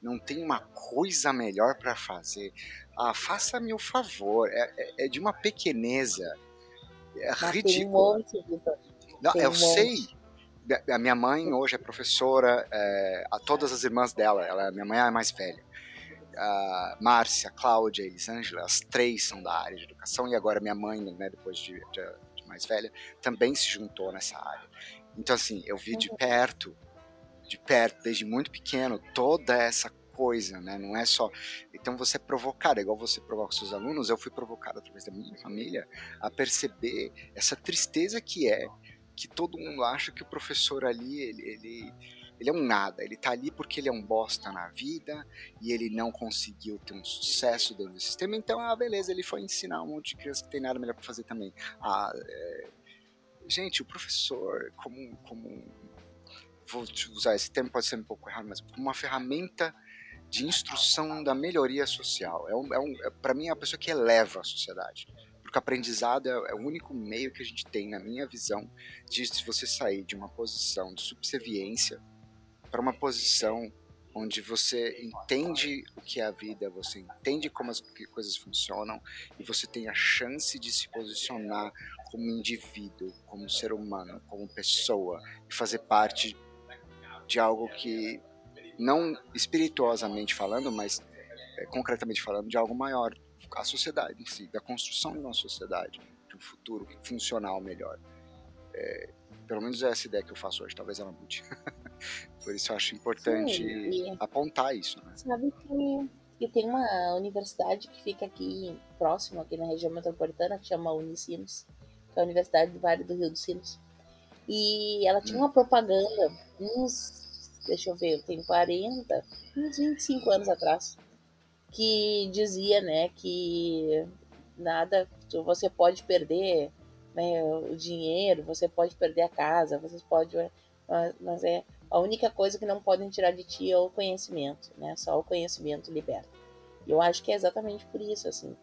não tem uma coisa melhor para fazer. Ah, faça-me o favor. É, é, é, de uma pequeneza. É Mas ridícula. Tem um monte, Não, tem eu um sei. A minha mãe hoje é professora, é, a todas as irmãs dela, ela, minha mãe é a mais velha. A Márcia, Cláudia, Elisângela, as três são da área de educação e agora minha mãe, né, depois de, de, de mais velha, também se juntou nessa área. Então, assim, eu vi de uhum. perto, de perto, desde muito pequeno, toda essa coisa, né? Não é só. Então você é provocado, igual você provoca seus alunos, eu fui provocado através da minha família a perceber essa tristeza que é que todo mundo acha que o professor ali, ele, ele, ele é um nada, ele tá ali porque ele é um bosta na vida e ele não conseguiu ter um sucesso dentro do sistema, então, ah, beleza, ele foi ensinar um monte de crianças que tem nada melhor para fazer também. Ah, é, gente, o professor, como, como vou usar esse termo, pode ser um pouco errado, mas como uma ferramenta de instrução da melhoria social. É, um, é, um, é para mim, é a pessoa que eleva a sociedade. Porque aprendizado é, é, o único meio que a gente tem, na minha visão, de se você sair de uma posição de subserviência para uma posição onde você entende o que é a vida, você entende como as coisas funcionam e você tem a chance de se posicionar como indivíduo, como ser humano, como pessoa e fazer parte de algo que não espirituosamente falando, mas é, concretamente falando de algo maior, a sociedade em si, da construção de uma sociedade, de um futuro funcional melhor. É, pelo menos é essa ideia que eu faço hoje, talvez ela mude. Por isso eu acho importante Sim, apontar isso. Né? Sabe que, que tem uma universidade que fica aqui próximo, aqui na região metropolitana, que chama Unicinos, que é a Universidade do Vale do Rio dos Sinos. E ela tinha hum. uma propaganda, uns, deixa eu ver, eu tenho 40, uns 25 anos atrás, que dizia, né, que nada, você pode perder né, o dinheiro, você pode perder a casa, você pode. Mas é a única coisa que não podem tirar de ti é o conhecimento, né? Só o conhecimento liberta. E eu acho que é exatamente por isso, assim.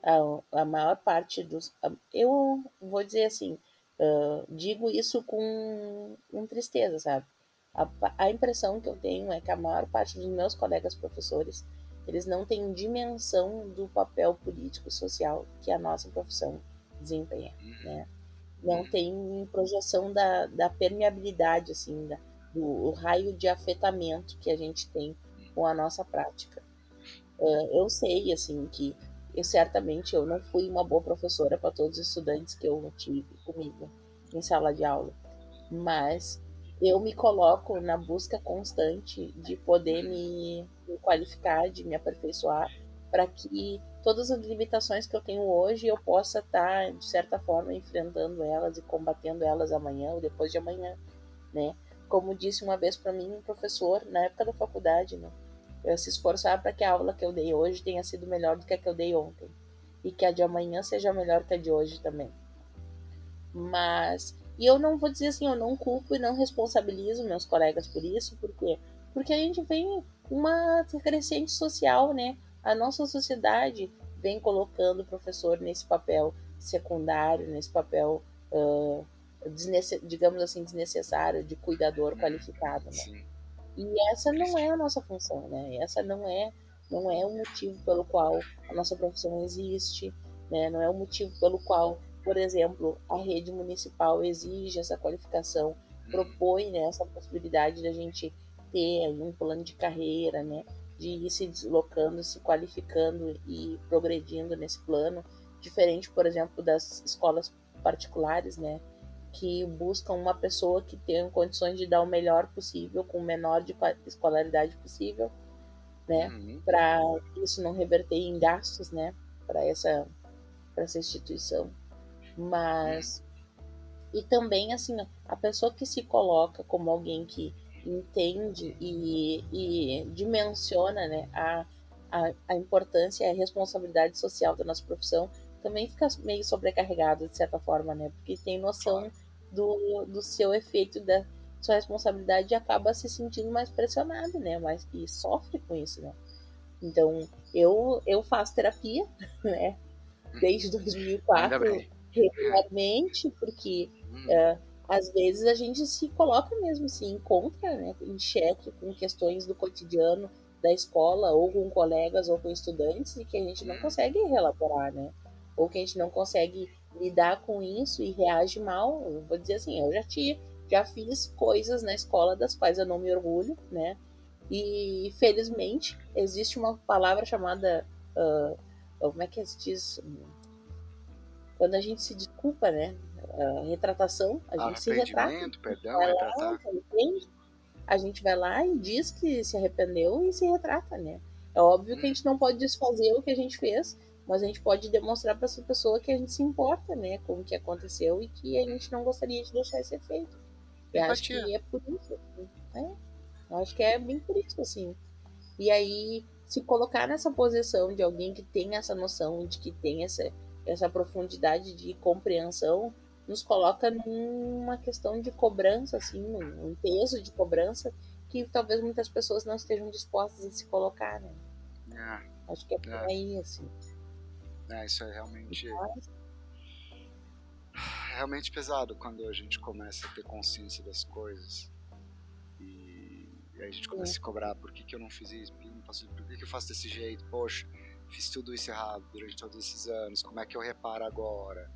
A, a maior parte dos. Eu vou dizer assim, uh, digo isso com, com tristeza, sabe? A, a impressão que eu tenho é que a maior parte dos meus colegas professores eles não têm dimensão do papel político social que a nossa profissão desempenha, uhum. né? Não uhum. tem projeção da, da permeabilidade, assim, da, do raio de afetamento que a gente tem com a nossa prática. Uh, eu sei, assim, que eu, certamente eu não fui uma boa professora para todos os estudantes que eu tive comigo em sala de aula, mas eu me coloco na busca constante de poder me, me qualificar, de me aperfeiçoar, para que todas as limitações que eu tenho hoje eu possa estar, tá, de certa forma, enfrentando elas e combatendo elas amanhã ou depois de amanhã, né? Como disse uma vez para mim um professor na época da faculdade, né? Eu se esforçar para que a aula que eu dei hoje tenha sido melhor do que a que eu dei ontem e que a de amanhã seja melhor que a de hoje também. Mas e eu não vou dizer assim, eu não culpo e não responsabilizo meus colegas por isso, por quê? Porque a gente vem uma crescente social, né? a nossa sociedade vem colocando o professor nesse papel secundário, nesse papel, uh, digamos assim, desnecessário, de cuidador uhum. qualificado. Né? E essa não é a nossa função, né? Essa não é, não é o motivo pelo qual a nossa profissão existe, né? Não é o motivo pelo qual, por exemplo, a rede municipal exige essa qualificação, uhum. propõe né, essa possibilidade da gente ter um plano de carreira, né? de ir se deslocando, se qualificando e progredindo nesse plano, diferente, por exemplo, das escolas particulares, né? Que buscam uma pessoa que tenha condições de dar o melhor possível, com o menor de escolaridade possível, né? Uhum. Para isso não reverter em gastos, né? Para essa, essa instituição. Mas. E também, assim, a pessoa que se coloca como alguém que entende e, e dimensiona né, a, a, a importância e a responsabilidade social da nossa profissão também fica meio sobrecarregado de certa forma, né? Porque tem noção do, do seu efeito da sua responsabilidade e acaba se sentindo mais pressionado, né? Mas e sofre com isso, né? Então, eu eu faço terapia, né? Desde 2004 regularmente, porque uh, às vezes a gente se coloca mesmo, se encontra né, em xeque com questões do cotidiano da escola, ou com colegas, ou com estudantes, e que a gente não hum. consegue relaborar, né? Ou que a gente não consegue lidar com isso e reage mal. Eu vou dizer assim, eu já tinha, já fiz coisas na escola das quais eu não me orgulho, né? E felizmente existe uma palavra chamada uh, como é que se diz? Quando a gente se desculpa, né? Uh, retratação, a gente se retrata. Perdão, retratar. a gente vai lá e diz que se arrependeu e se retrata, né? É óbvio hum. que a gente não pode desfazer o que a gente fez, mas a gente pode demonstrar para essa pessoa que a gente se importa, né, com o que aconteceu e que a gente não gostaria de deixar esse efeito. Eu acho que é por isso, né? Eu acho que é bem por isso, assim. E aí, se colocar nessa posição de alguém que tem essa noção, de que tem essa, essa profundidade de compreensão, nos coloca numa questão de cobrança, assim, um peso de cobrança que talvez muitas pessoas não estejam dispostas a se colocar, né? É, Acho que é por é. aí, assim. É, isso é realmente. Realmente pesado quando a gente começa a ter consciência das coisas. E, e aí a gente começa é. a se cobrar: por que, que eu não fiz isso? Por que, não faço, por que, que eu faço desse jeito? Poxa, fiz tudo isso errado durante todos esses anos. Como é que eu reparo agora?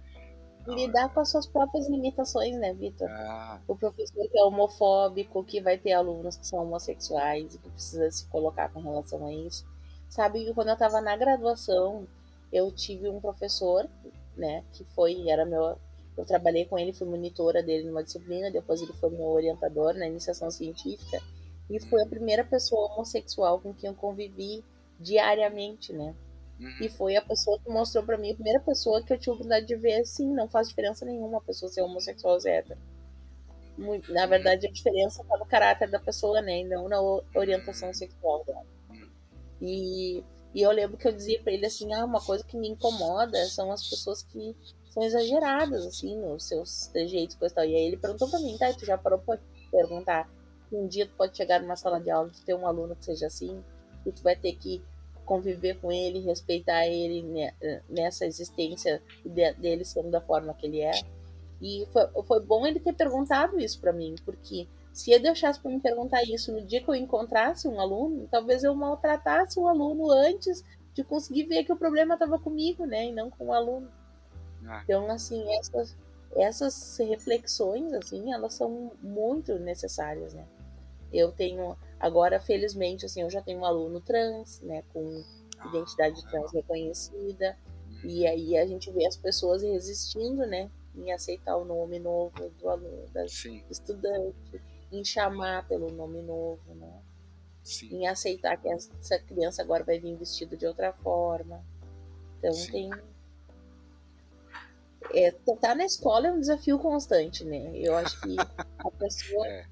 lidar com as suas próprias limitações, né, Vitor? Ah. O professor que é homofóbico, que vai ter alunos que são homossexuais e que precisa se colocar com relação a isso. Sabe que quando eu estava na graduação, eu tive um professor, né, que foi, era meu, eu trabalhei com ele, fui monitora dele numa disciplina, depois ele foi meu orientador na iniciação científica, e foi a primeira pessoa homossexual com quem eu convivi diariamente, né? Uhum. E foi a pessoa que mostrou para mim, a primeira pessoa que eu tive a oportunidade de ver, assim, não faz diferença nenhuma a pessoa ser homossexual ou hétero. Na verdade, a diferença tá no caráter da pessoa, né? E não na orientação sexual dela. Uhum. E e eu lembro que eu dizia para ele assim: ah, uma coisa que me incomoda são as pessoas que são exageradas, assim, nos seus trejeitos e tal. E aí ele perguntou para mim: tá, tu já parou pra perguntar que um dia tu pode chegar numa sala de aula e ter um aluno que seja assim, e tu vai ter que conviver com ele, respeitar ele nessa existência dele sendo da forma que ele é. E foi, foi bom ele ter perguntado isso para mim, porque se eu deixasse para me perguntar isso no dia que eu encontrasse um aluno, talvez eu maltratasse o aluno antes de conseguir ver que o problema estava comigo, né, e não com o aluno. Ah. Então, assim, essas, essas reflexões, assim, elas são muito necessárias, né. Eu tenho, agora, felizmente, assim, eu já tenho um aluno trans, né, com identidade ah, trans reconhecida, e aí a gente vê as pessoas resistindo, né, em aceitar o nome novo do aluno, das Sim. estudante em chamar pelo nome novo, né? Sim. Em aceitar que essa criança agora vai vir vestida de outra forma. Então Sim. tem. É, tá na escola é um desafio constante, né? Eu acho que a pessoa. é.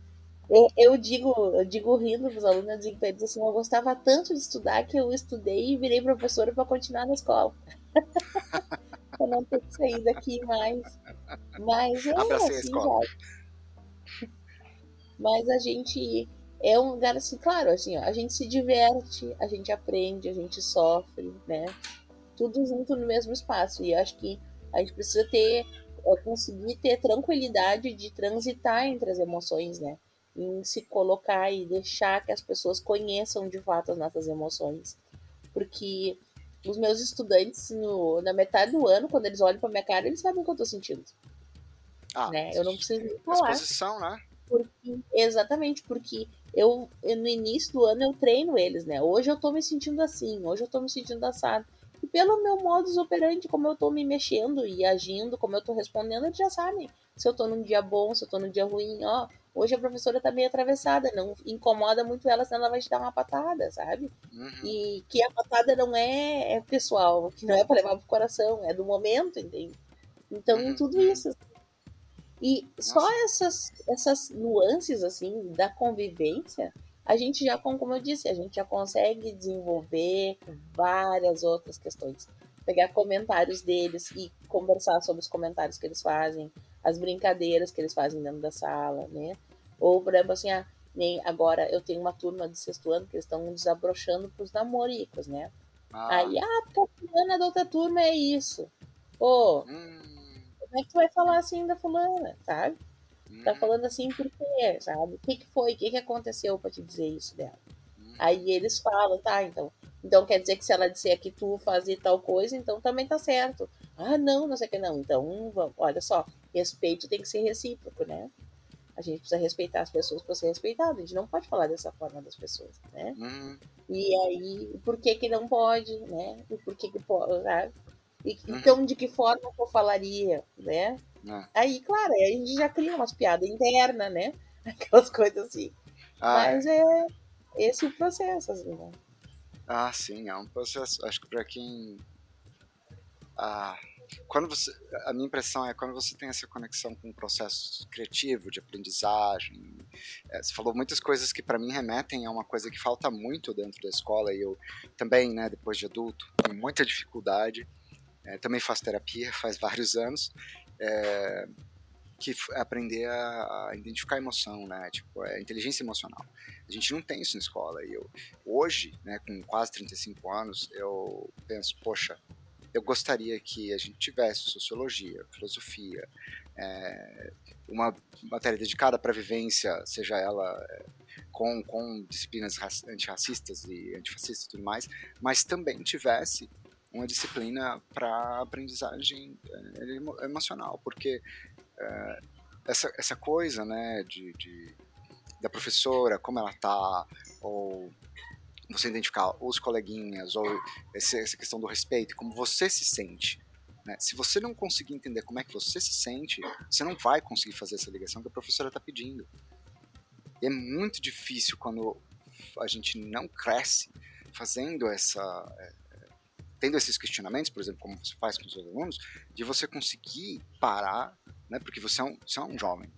eu, eu, digo, eu digo rindo para os alunos, eu digo para eles assim, eu gostava tanto de estudar que eu estudei e virei professora para continuar na escola. para não ter que sair daqui mais. Mas é Abracei assim, já. Mas a gente é um lugar assim, claro, assim, ó, a gente se diverte, a gente aprende, a gente sofre, né? Tudo junto no mesmo espaço. E acho que a gente precisa ter, é, conseguir ter tranquilidade de transitar entre as emoções, né? Em se colocar e deixar que as pessoas conheçam de fato as nossas emoções. Porque os meus estudantes, no, na metade do ano, quando eles olham pra minha cara, eles sabem o que eu tô sentindo. Ah, né? Eu não preciso falar. Exposição, né? Porque, exatamente, porque eu, no início do ano eu treino eles, né? Hoje eu tô me sentindo assim, hoje eu tô me sentindo assado. E pelo meu modus operandi, como eu tô me mexendo e agindo, como eu tô respondendo, eles já sabem. Se eu tô num dia bom, se eu tô num dia ruim, ó, hoje a professora tá meio atravessada, não incomoda muito ela, senão ela vai te dar uma patada, sabe? Uhum. E que a patada não é, é, pessoal, que não é pra levar pro coração, é do momento, entende? Então, uhum. tudo uhum. isso. E Nossa. só essas, essas nuances, assim, da convivência a gente já, como eu disse, a gente já consegue desenvolver várias outras questões. Pegar comentários deles e conversar sobre os comentários que eles fazem, as brincadeiras que eles fazem dentro da sala, né? Ou, por exemplo, assim, ah, nem agora eu tenho uma turma de sexto ano que eles estão desabrochando pros namoricos, né? Ah. Aí, ah, porque a fulana da outra turma é isso. Pô, hum. Como é que tu vai falar assim da fulana, sabe? Tá falando assim por quê, sabe? O que, que foi? O que, que aconteceu para te dizer isso dela? Aí eles falam, tá, então. Então quer dizer que se ela disser que tu fazia tal coisa, então também tá certo. Ah, não, não sei o que não. Então, vamos, olha só, respeito tem que ser recíproco, né? A gente precisa respeitar as pessoas para ser respeitado. A gente não pode falar dessa forma das pessoas, né? Uhum. E aí, por que que não pode, né? E por que que pode, sabe? E, uhum. Então, de que forma eu falaria, né? É. Aí, claro, aí a gente já cria umas piadas internas, né? Aquelas coisas assim. Ah, é. Mas é esse o processo, assim, né? Ah, sim, é um processo. Acho que para quem. Ah, quando você, a minha impressão é quando você tem essa conexão com o processo criativo de aprendizagem. É, você falou muitas coisas que para mim remetem a uma coisa que falta muito dentro da escola e eu também, né, depois de adulto, tenho muita dificuldade. É, também faço terapia faz vários anos é, que aprender a, a, identificar emoção, né? Tipo, é inteligência emocional. A gente não tem isso na escola. E eu, hoje, né, com quase 35 anos, eu penso, poxa, eu gostaria que a gente tivesse sociologia, filosofia, é, uma matéria dedicada para vivência, seja ela é, com, com disciplinas antirracistas e antifascistas e tudo mais, mas também tivesse uma disciplina para aprendizagem é, emocional, porque é, essa, essa coisa, né, de, de, da professora, como ela tá, ou você identificar os coleguinhas, ou essa, essa questão do respeito, como você se sente. Né? Se você não conseguir entender como é que você se sente, você não vai conseguir fazer essa ligação que a professora está pedindo. E é muito difícil quando a gente não cresce fazendo essa, tendo esses questionamentos, por exemplo, como você faz com os seus alunos, de você conseguir parar, né? Porque você é um, você é um jovem,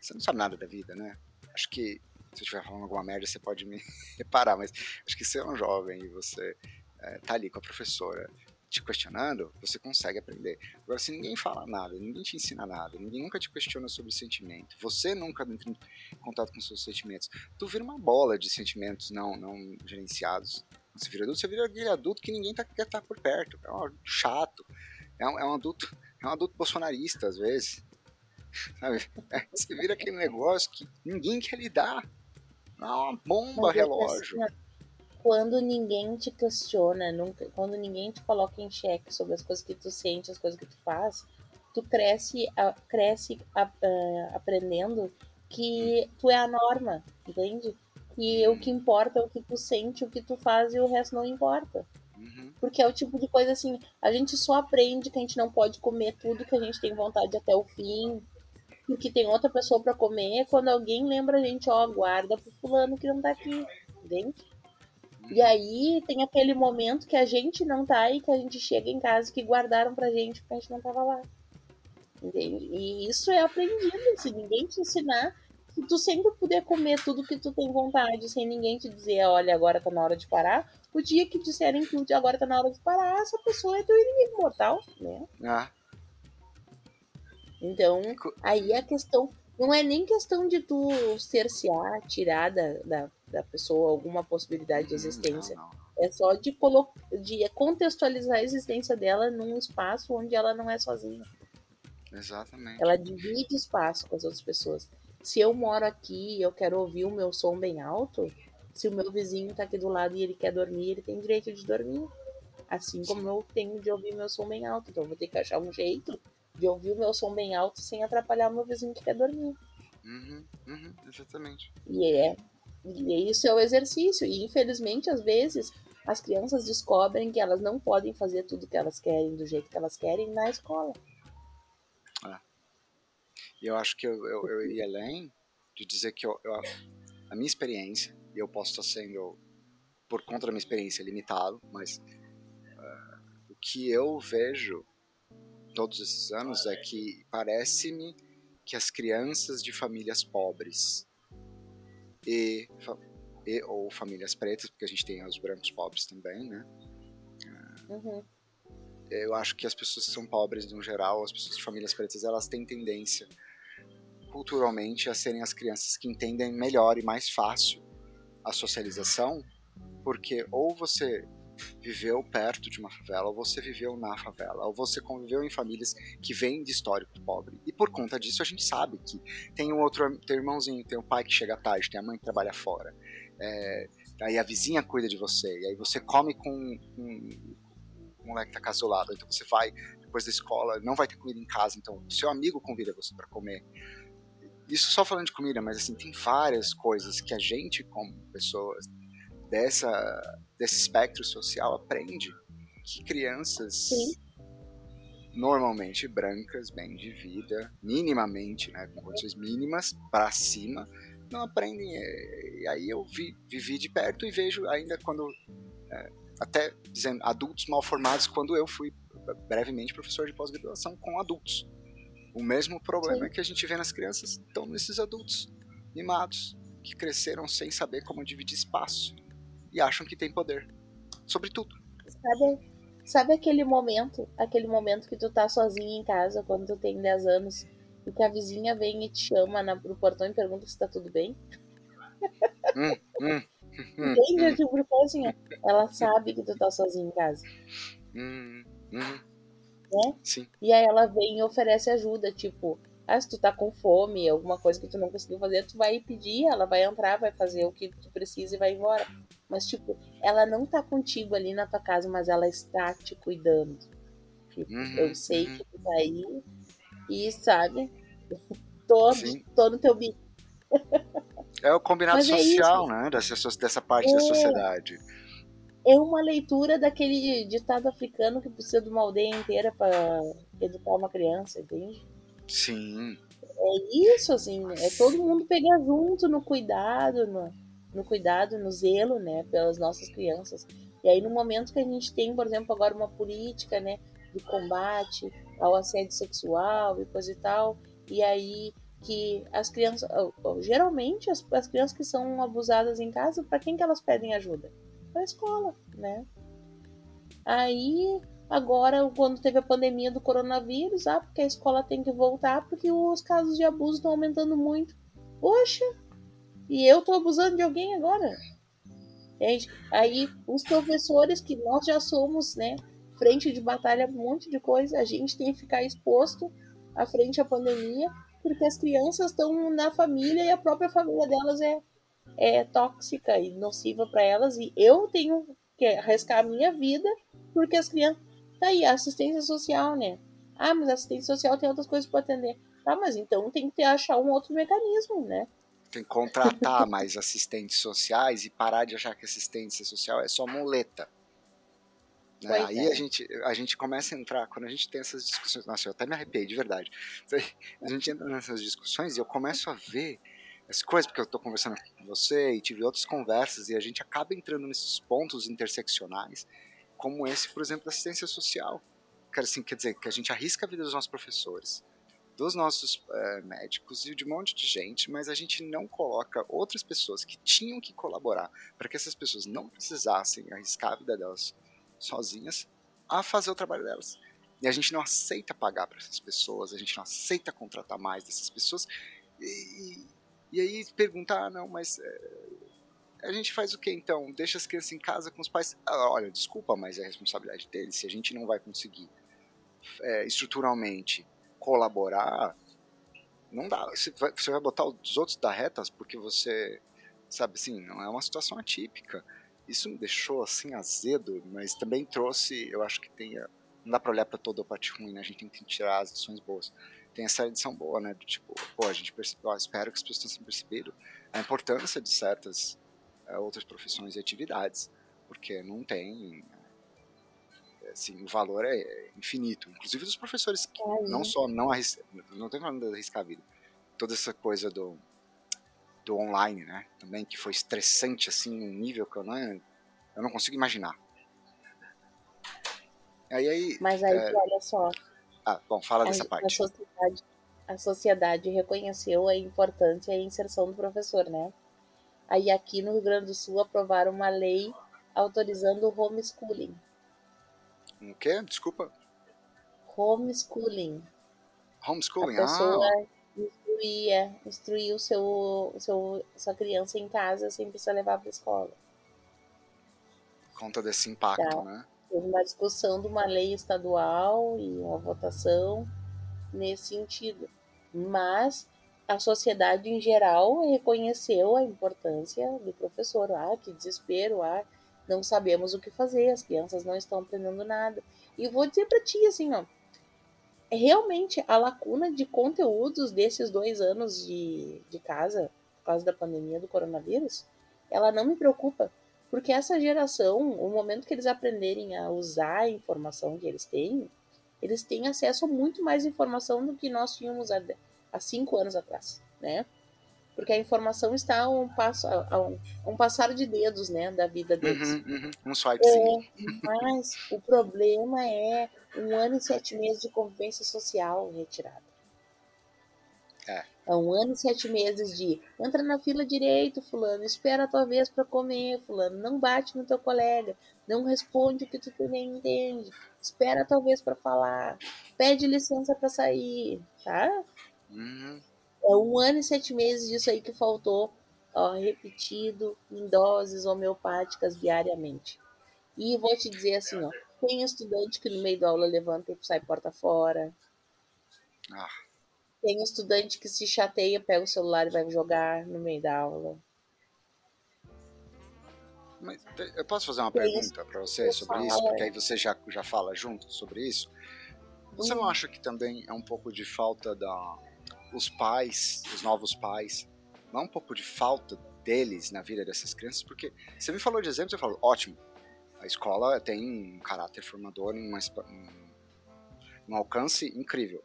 você não sabe nada da vida, né? Acho que se eu estiver falando alguma merda, você pode me reparar, mas acho que você é um jovem e você é, tá ali com a professora te questionando, você consegue aprender. Agora, se ninguém fala nada, ninguém te ensina nada, ninguém nunca te questiona sobre sentimento, você nunca entra em contato com seus sentimentos, tu vira uma bola de sentimentos não, não gerenciados você vira adulto, você vira aquele adulto que ninguém tá, quer estar tá por perto. É um adulto chato. É um, é um, adulto. É um adulto bolsonarista, às vezes. Sabe? É, você vira aquele negócio que ninguém quer lidar. É uma bomba relógio. Assim, quando ninguém te questiona, nunca, quando ninguém te coloca em xeque sobre as coisas que tu sente, as coisas que tu faz, tu cresce, a, cresce a, a, aprendendo que tu é a norma, entende? E o que importa é o que tu sente, o que tu faz e o resto não importa. Uhum. Porque é o tipo de coisa assim, a gente só aprende que a gente não pode comer tudo que a gente tem vontade até o fim, porque tem outra pessoa para comer, quando alguém lembra a gente, ó, guarda pro fulano que não tá aqui, entende? E aí tem aquele momento que a gente não tá e que a gente chega em casa que guardaram pra gente porque a gente não tava lá. Entende? E isso é aprendido, se ninguém te ensinar, tu sempre puder comer tudo que tu tem vontade, sem ninguém te dizer, olha, agora tá na hora de parar, o dia que disserem que agora tá na hora de parar, essa pessoa é teu inimigo mortal, né? Ah. Então, aí a questão não é nem questão de tu cercear, tirar da, da, da pessoa alguma possibilidade de hum, existência. Não, não. É só de, colo de contextualizar a existência dela num espaço onde ela não é sozinha. Exatamente. Ela divide espaço com as outras pessoas. Se eu moro aqui e eu quero ouvir o meu som bem alto, se o meu vizinho tá aqui do lado e ele quer dormir, ele tem direito de dormir. Assim como eu tenho de ouvir meu som bem alto. Então eu vou ter que achar um jeito de ouvir o meu som bem alto sem atrapalhar o meu vizinho que quer dormir. Uhum, uhum, exatamente. E é. E isso é o exercício. E infelizmente, às vezes, as crianças descobrem que elas não podem fazer tudo que elas querem do jeito que elas querem na escola. E eu acho que eu, eu, eu iria além de dizer que eu, eu, a minha experiência, e eu posso estar sendo, por conta da minha experiência, limitado, mas uh, o que eu vejo todos esses anos é que parece-me que as crianças de famílias pobres e, e ou famílias pretas, porque a gente tem os brancos pobres também, né? Uhum. Eu acho que as pessoas que são pobres, no geral, as pessoas de famílias pretas, elas têm tendência culturalmente a serem as crianças que entendem melhor e mais fácil a socialização, porque ou você viveu perto de uma favela, ou você viveu na favela, ou você conviveu em famílias que vêm de histórico pobre. E por conta disso a gente sabe que tem um outro, tem um irmãozinho, tem um pai que chega tarde, tem a mãe que trabalha fora. É, aí a vizinha cuida de você, e aí você come com um, um moleque que tá casolado, então você vai depois da escola, não vai ter comida em casa, então o seu amigo convida você para comer. Isso só falando de comida, mas assim, tem várias coisas que a gente, como pessoas dessa, desse espectro social, aprende que crianças Sim. normalmente brancas, bem de vida, minimamente, né, com condições mínimas para cima, não aprendem. E aí eu vi, vivi de perto e vejo ainda quando é, até dizendo adultos mal formados quando eu fui brevemente professor de pós-graduação com adultos. O mesmo problema Sim. que a gente vê nas crianças estão nesses adultos mimados que cresceram sem saber como dividir espaço e acham que tem poder sobre tudo. Sabe, sabe aquele momento, aquele momento que tu tá sozinho em casa quando tu tem 10 anos e que a vizinha vem e te chama na, no portão e pergunta se tá tudo bem? Hum, hum, hum, Entende? Tipo, porque assim, ela sabe que tu tá sozinho em casa. hum, hum, Né? Sim. E aí ela vem e oferece ajuda, tipo, ah, se tu tá com fome, alguma coisa que tu não conseguiu fazer, tu vai pedir, ela vai entrar, vai fazer o que tu precisa e vai embora. Mas, tipo, ela não tá contigo ali na tua casa, mas ela está te cuidando. Tipo, Uhum, eu sei uhum. que tu tá aí e, sabe, tô, Sim. tô no teu bico. É o combinado Mas é social, né? Dessa, dessa parte da É. sociedade. É uma leitura daquele ditado africano que precisa de uma aldeia inteira pra educar uma criança, entende? Sim. É isso, assim, é todo mundo pegar junto no cuidado, no, no cuidado, no zelo, né, pelas nossas crianças. E aí, no momento que a gente tem, por exemplo, agora uma política, né, de combate ao assédio sexual e coisa e tal, e aí que as crianças, geralmente as, as crianças que são abusadas em casa, para quem que elas pedem ajuda? Para a escola, né? Aí Agora, quando teve a pandemia do coronavírus, ah, porque a escola tem que voltar porque os casos de abuso estão aumentando muito. Poxa, e eu tô abusando de alguém agora? Entende? Aí, os professores que nós já somos, né, frente de batalha, um monte de coisa, a gente tem que ficar exposto à frente à pandemia, porque as crianças estão na família e a própria família delas é, é tóxica e nociva para elas, e eu tenho que arriscar a minha vida porque as crianças Tá aí, assistência social, né? Ah, mas assistência social tem outras coisas para atender. Tá, mas então tem que ter, achar um outro mecanismo, né? Tem que contratar mais assistentes sociais e parar de achar que assistência social é só muleta. Né? Aí é. a, gente, a gente começa a entrar, quando a gente tem essas discussões, nossa, eu até me arrepiei, de verdade. A gente entra nessas discussões e eu começo a ver as coisas, porque eu estou conversando com você e tive outras conversas, e a gente acaba entrando nesses pontos interseccionais, como esse, por exemplo, da assistência social. Quer, assim, quer dizer, que a gente arrisca a vida dos nossos professores, dos nossos eh, médicos e de um monte de gente, mas a gente não coloca outras pessoas que tinham que colaborar para que essas pessoas não precisassem arriscar a vida delas sozinhas a fazer o trabalho delas. E a gente não aceita pagar para essas pessoas, a gente não aceita contratar mais dessas pessoas. E, e aí perguntar, ah, não, mas é, a gente faz o que então? Deixa as crianças em casa com os pais? Ah, olha, desculpa, mas é responsabilidade deles. Se a gente não vai conseguir é, estruturalmente colaborar, não dá. Você vai, você vai botar os outros da retas porque você, sabe assim, não é uma situação atípica. Isso me deixou assim azedo, mas também trouxe, eu acho que tem, não dá pra olhar pra toda a parte ruim, né? A gente tem que tirar as lições boas. Tem essa edição boa, né? Do tipo, pô, a gente percebeu, ó, espero que as pessoas tenham percebido a importância de certas é, outras profissões e atividades. porque não tem assim, o valor é infinito. Inclusive dos professores que não só não arriscam, não estou falando de arriscar a vida, toda essa coisa do, do online, né? Também que foi estressante assim, um nível que eu não, eu não consigo imaginar. Aí, aí, Mas aí, é... olha só. Ah, bom, fala dessa a, parte. A sociedade, a sociedade reconheceu a importância e a inserção do professor, né? Aí aqui no Rio Grande do Sul aprovaram uma lei autorizando o homeschooling. O quê? Desculpa. Homeschooling. Homeschooling, a pessoa ah. instruir, é, instruir o seu, o seu, sua criança em casa sem precisar levar para a escola. Conta desse impacto, tá. né? Uma discussão de uma lei estadual e uma votação nesse sentido. Mas a sociedade em geral reconheceu a importância do professor. Ah, que desespero, ah, não sabemos o que fazer, as crianças não estão aprendendo nada. E vou dizer para ti assim, ó, realmente a lacuna de conteúdos desses dois anos de, de casa, por causa da pandemia do coronavírus, ela não me preocupa, porque essa geração, o momento que eles aprenderem a usar a informação que eles têm, eles têm acesso a muito mais informação do que nós tínhamos há, há cinco anos atrás, né? porque a informação está a um, passo, a um, a um passar de dedos, né, da vida deles. Uhum, uhum. Um swipezinho. É, mas o problema é um ano e sete meses de convivência social retirada. É. É um ano e sete meses de entra na fila direito, fulano, espera a tua vez para comer, fulano, não bate no teu colega, não responde o que tu nem entende, espera a tua vez para falar, pede licença para sair, tá? Uhum. É um ano e sete meses disso aí que faltou, ó, repetido em doses homeopáticas diariamente. E vou te dizer assim, ó, tem estudante que no meio da aula levanta e sai porta fora. Ah. Tem estudante que se chateia, pega o celular e vai jogar no meio da aula. Mas eu posso fazer uma tem pergunta para você sobre fala, isso? Porque aí você já, já fala junto sobre isso. Você hum. não acha que também é um pouco de falta da, os pais, os novos pais, não um pouco de falta deles na vida dessas crianças, porque você me falou de exemplo, você falou, ótimo, a escola tem um caráter formador, uma, um, um alcance incrível.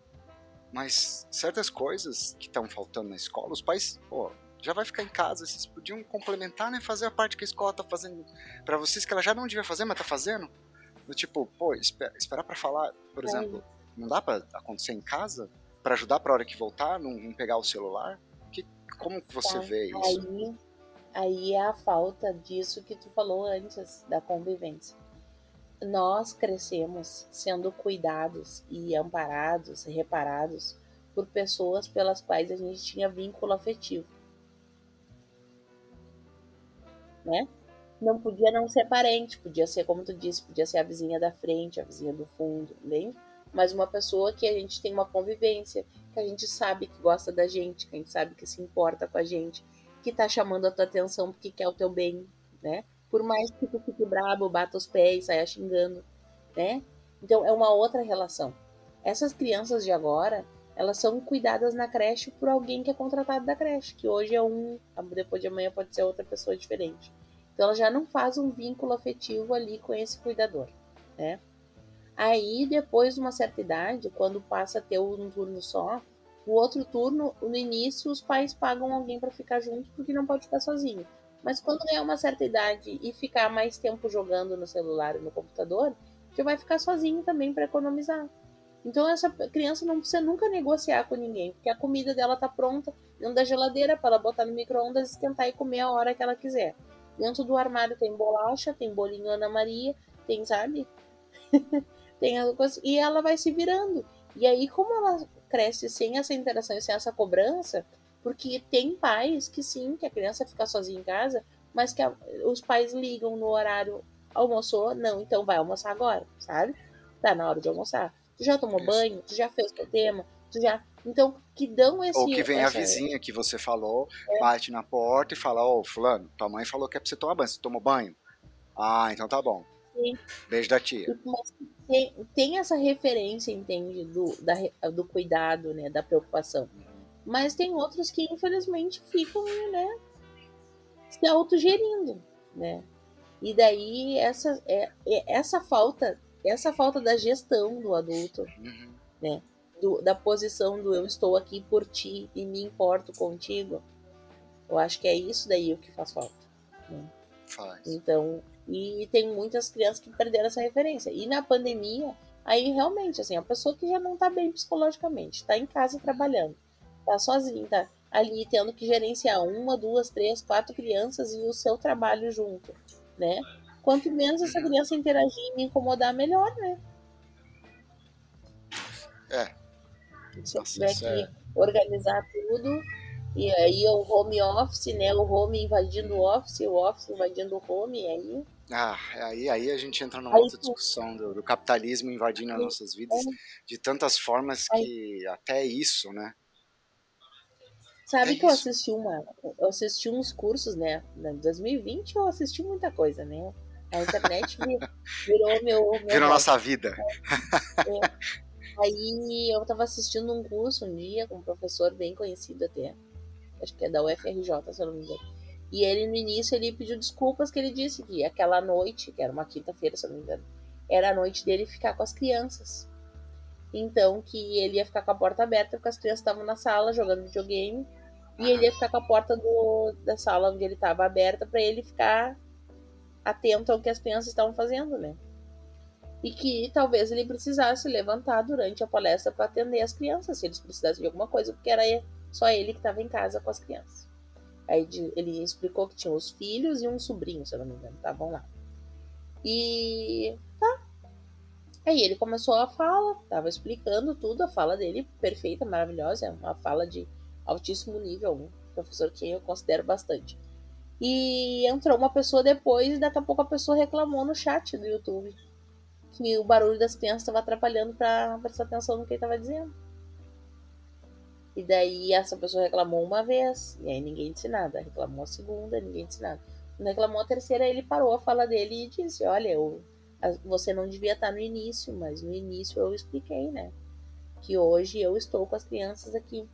Mas certas coisas que estão faltando na escola, os pais, pô, já vai ficar em casa, vocês podiam complementar, né, fazer a parte que a escola tá fazendo para vocês que ela já não devia fazer, mas tá fazendo. Do tipo, pô, espera, esperar para falar, por exemplo, não dá para acontecer em casa? para ajudar para a hora que voltar, não, não, pegar o celular? Que, como você tá. vê isso? Aí, aí é a falta disso que tu falou antes da convivência. Nós crescemos sendo cuidados e amparados, reparados por pessoas pelas quais a gente tinha vínculo afetivo. Né? Não podia não ser parente, podia ser, como tu disse, podia ser a vizinha da frente, a vizinha do fundo, lembra? mas uma pessoa que a gente tem uma convivência, que a gente sabe que gosta da gente, que a gente sabe que se importa com a gente, que tá chamando a tua atenção porque quer o teu bem, né? Por mais que tu fique brabo, bata os pés, saia xingando, né? Então é uma outra relação. Essas crianças de agora, elas são cuidadas na creche por alguém que é contratado da creche, que hoje é um, depois de amanhã pode ser outra pessoa diferente. Então ela já não faz um vínculo afetivo ali com esse cuidador, né? Aí, depois de uma certa idade, quando passa a ter um turno só, o outro turno, no início, os pais pagam alguém para ficar junto porque não pode ficar sozinho. Mas quando é uma certa idade e ficar mais tempo jogando no celular e no computador, já vai ficar sozinho também para economizar. Então essa criança não precisa nunca negociar com ninguém, porque a comida dela tá pronta dentro da geladeira para ela botar no micro-ondas, esquentar e comer a hora que ela quiser. Dentro do armário tem bolacha, tem bolinho Ana Maria, tem, sabe? tem as coisas, e ela vai se virando. E aí, como ela cresce sem essa interação e sem essa cobrança, porque tem pais que sim, que a criança fica sozinha em casa, mas que a, os pais ligam no horário, almoçou? Não, então vai almoçar agora, sabe? Tá na hora de almoçar. Tu já tomou Isso. banho? Tu já fez teu tema? Tu já. Então, que dão esse. Ou que vem essa... a vizinha que você falou, é. bate na porta e fala: Ô, oh, Fulano, tua mãe falou que é pra você tomar banho. Você tomou banho? Ah, então tá bom. Sim. Beijo da tia. Mas tem, tem essa referência, entende, do, da, do cuidado, né, da preocupação. Mas tem outros que, infelizmente, ficam, né, se autogerindo, né? E daí essa, é, é, essa falta, essa falta da gestão do adulto, Uhum. né? Do, da posição do eu estou aqui por ti e me importo contigo. Eu acho que é isso daí o que faz falta. Faz. Então, e tem muitas crianças que perderam essa referência. E na pandemia, aí realmente, assim, a pessoa que já não tá bem psicologicamente, tá em casa trabalhando, tá sozinha, tá ali tendo que gerenciar uma, duas, três, quatro crianças e o seu trabalho junto, né? Quanto menos essa criança interagir e me incomodar, melhor, né? É. Se eu tiver isso que é- organizar tudo, e aí o home office, né? O home invadindo o office, o office invadindo o home, e aí Ah, aí, aí a gente entra numa Aí outra discussão do, do capitalismo invadindo as nossas vidas de tantas formas que até isso, né? Sabe É que eu assisti uma. Eu assisti uns cursos, né? Em 2020 eu assisti muita coisa, né? A internet vi- virou meu. meu hobby. nossa vida. Aí eu tava assistindo um curso um dia com um professor bem conhecido até. Acho que é da UFRJ, se eu não me engano. E ele no início ele pediu desculpas que ele disse que aquela noite, que era uma quinta-feira, se eu não me engano, era a noite dele ficar com as crianças. Então que ele ia ficar com a porta aberta porque as crianças estavam na sala jogando videogame e ele ia ficar com a porta do, da sala onde ele estava aberta para ele ficar atento ao que as crianças estavam fazendo, né? E que talvez ele precisasse levantar durante a palestra para atender as crianças, se eles precisassem de alguma coisa, porque era só ele que estava em casa com as crianças. Aí ele explicou que tinha os filhos e um sobrinho, se eu não me engano, estavam lá. E tá. Aí ele começou a fala, tava explicando tudo, a fala dele perfeita, maravilhosa, é uma fala de altíssimo nível, um professor que eu considero bastante. E entrou uma pessoa depois e daqui a pouco a pessoa reclamou no chat do YouTube que o barulho das crianças estava atrapalhando para prestar atenção no que ele estava dizendo. E daí essa pessoa reclamou uma vez, e aí ninguém disse nada. Reclamou a segunda, ninguém disse nada. Quando reclamou a terceira, ele parou a fala dele e disse: Olha, eu, você não devia estar no início, mas no início eu expliquei, né? Que hoje eu estou com as crianças aqui.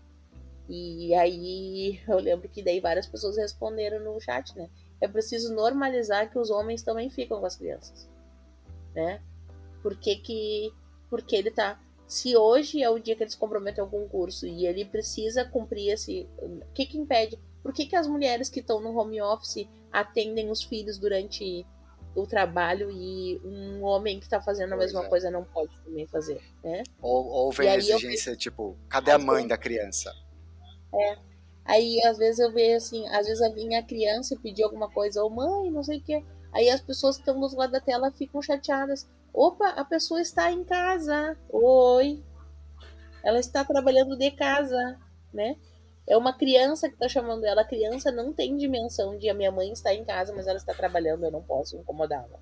E aí eu lembro que daí várias pessoas responderam no chat, né? É preciso normalizar que os homens também ficam com as crianças, né? Por que que... Porque ele tá... Se hoje é o dia que ele se comprometeu com o curso e ele precisa cumprir esse... O que que impede? Por que que as mulheres que estão no home office atendem os filhos durante o trabalho e um homem que tá fazendo a mesma é. coisa não pode também fazer, né? Ou, ou vem a aí eu exigência, tipo, cadê a mãe da criança? Aí às vezes eu vejo assim, às vezes a criança e pedia alguma coisa, ou mãe, não sei o que. Aí as pessoas que estão do lado da tela ficam chateadas. Opa, a pessoa está em casa. Oi. Ela está trabalhando de casa, né? É uma criança que está chamando ela. A criança não tem dimensão de a minha mãe está em casa, mas ela está trabalhando, eu não posso incomodá-la.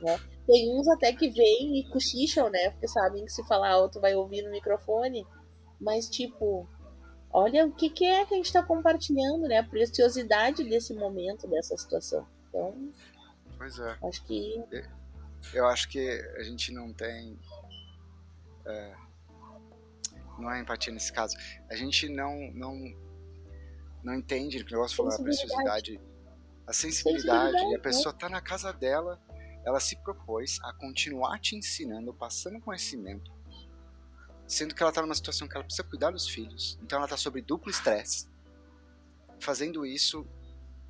Né? Tem uns até que vêm e cochicham, né? Porque sabem que se falar alto vai ouvir no microfone. Mas, tipo, olha o que, que é que a gente está compartilhando, né? A preciosidade desse momento, dessa situação. Então, Pois é. acho que Eu acho que a gente não tem. é, não é empatia nesse caso. A gente não. não, não entende o que o negócio falou, a preciosidade. A sensibilidade. Sensibilidade, E a pessoa tá na casa dela, ela se propôs a continuar te ensinando, passando conhecimento. Sendo que ela tá numa situação que ela precisa cuidar dos filhos. Então ela tá sob duplo estresse. Fazendo isso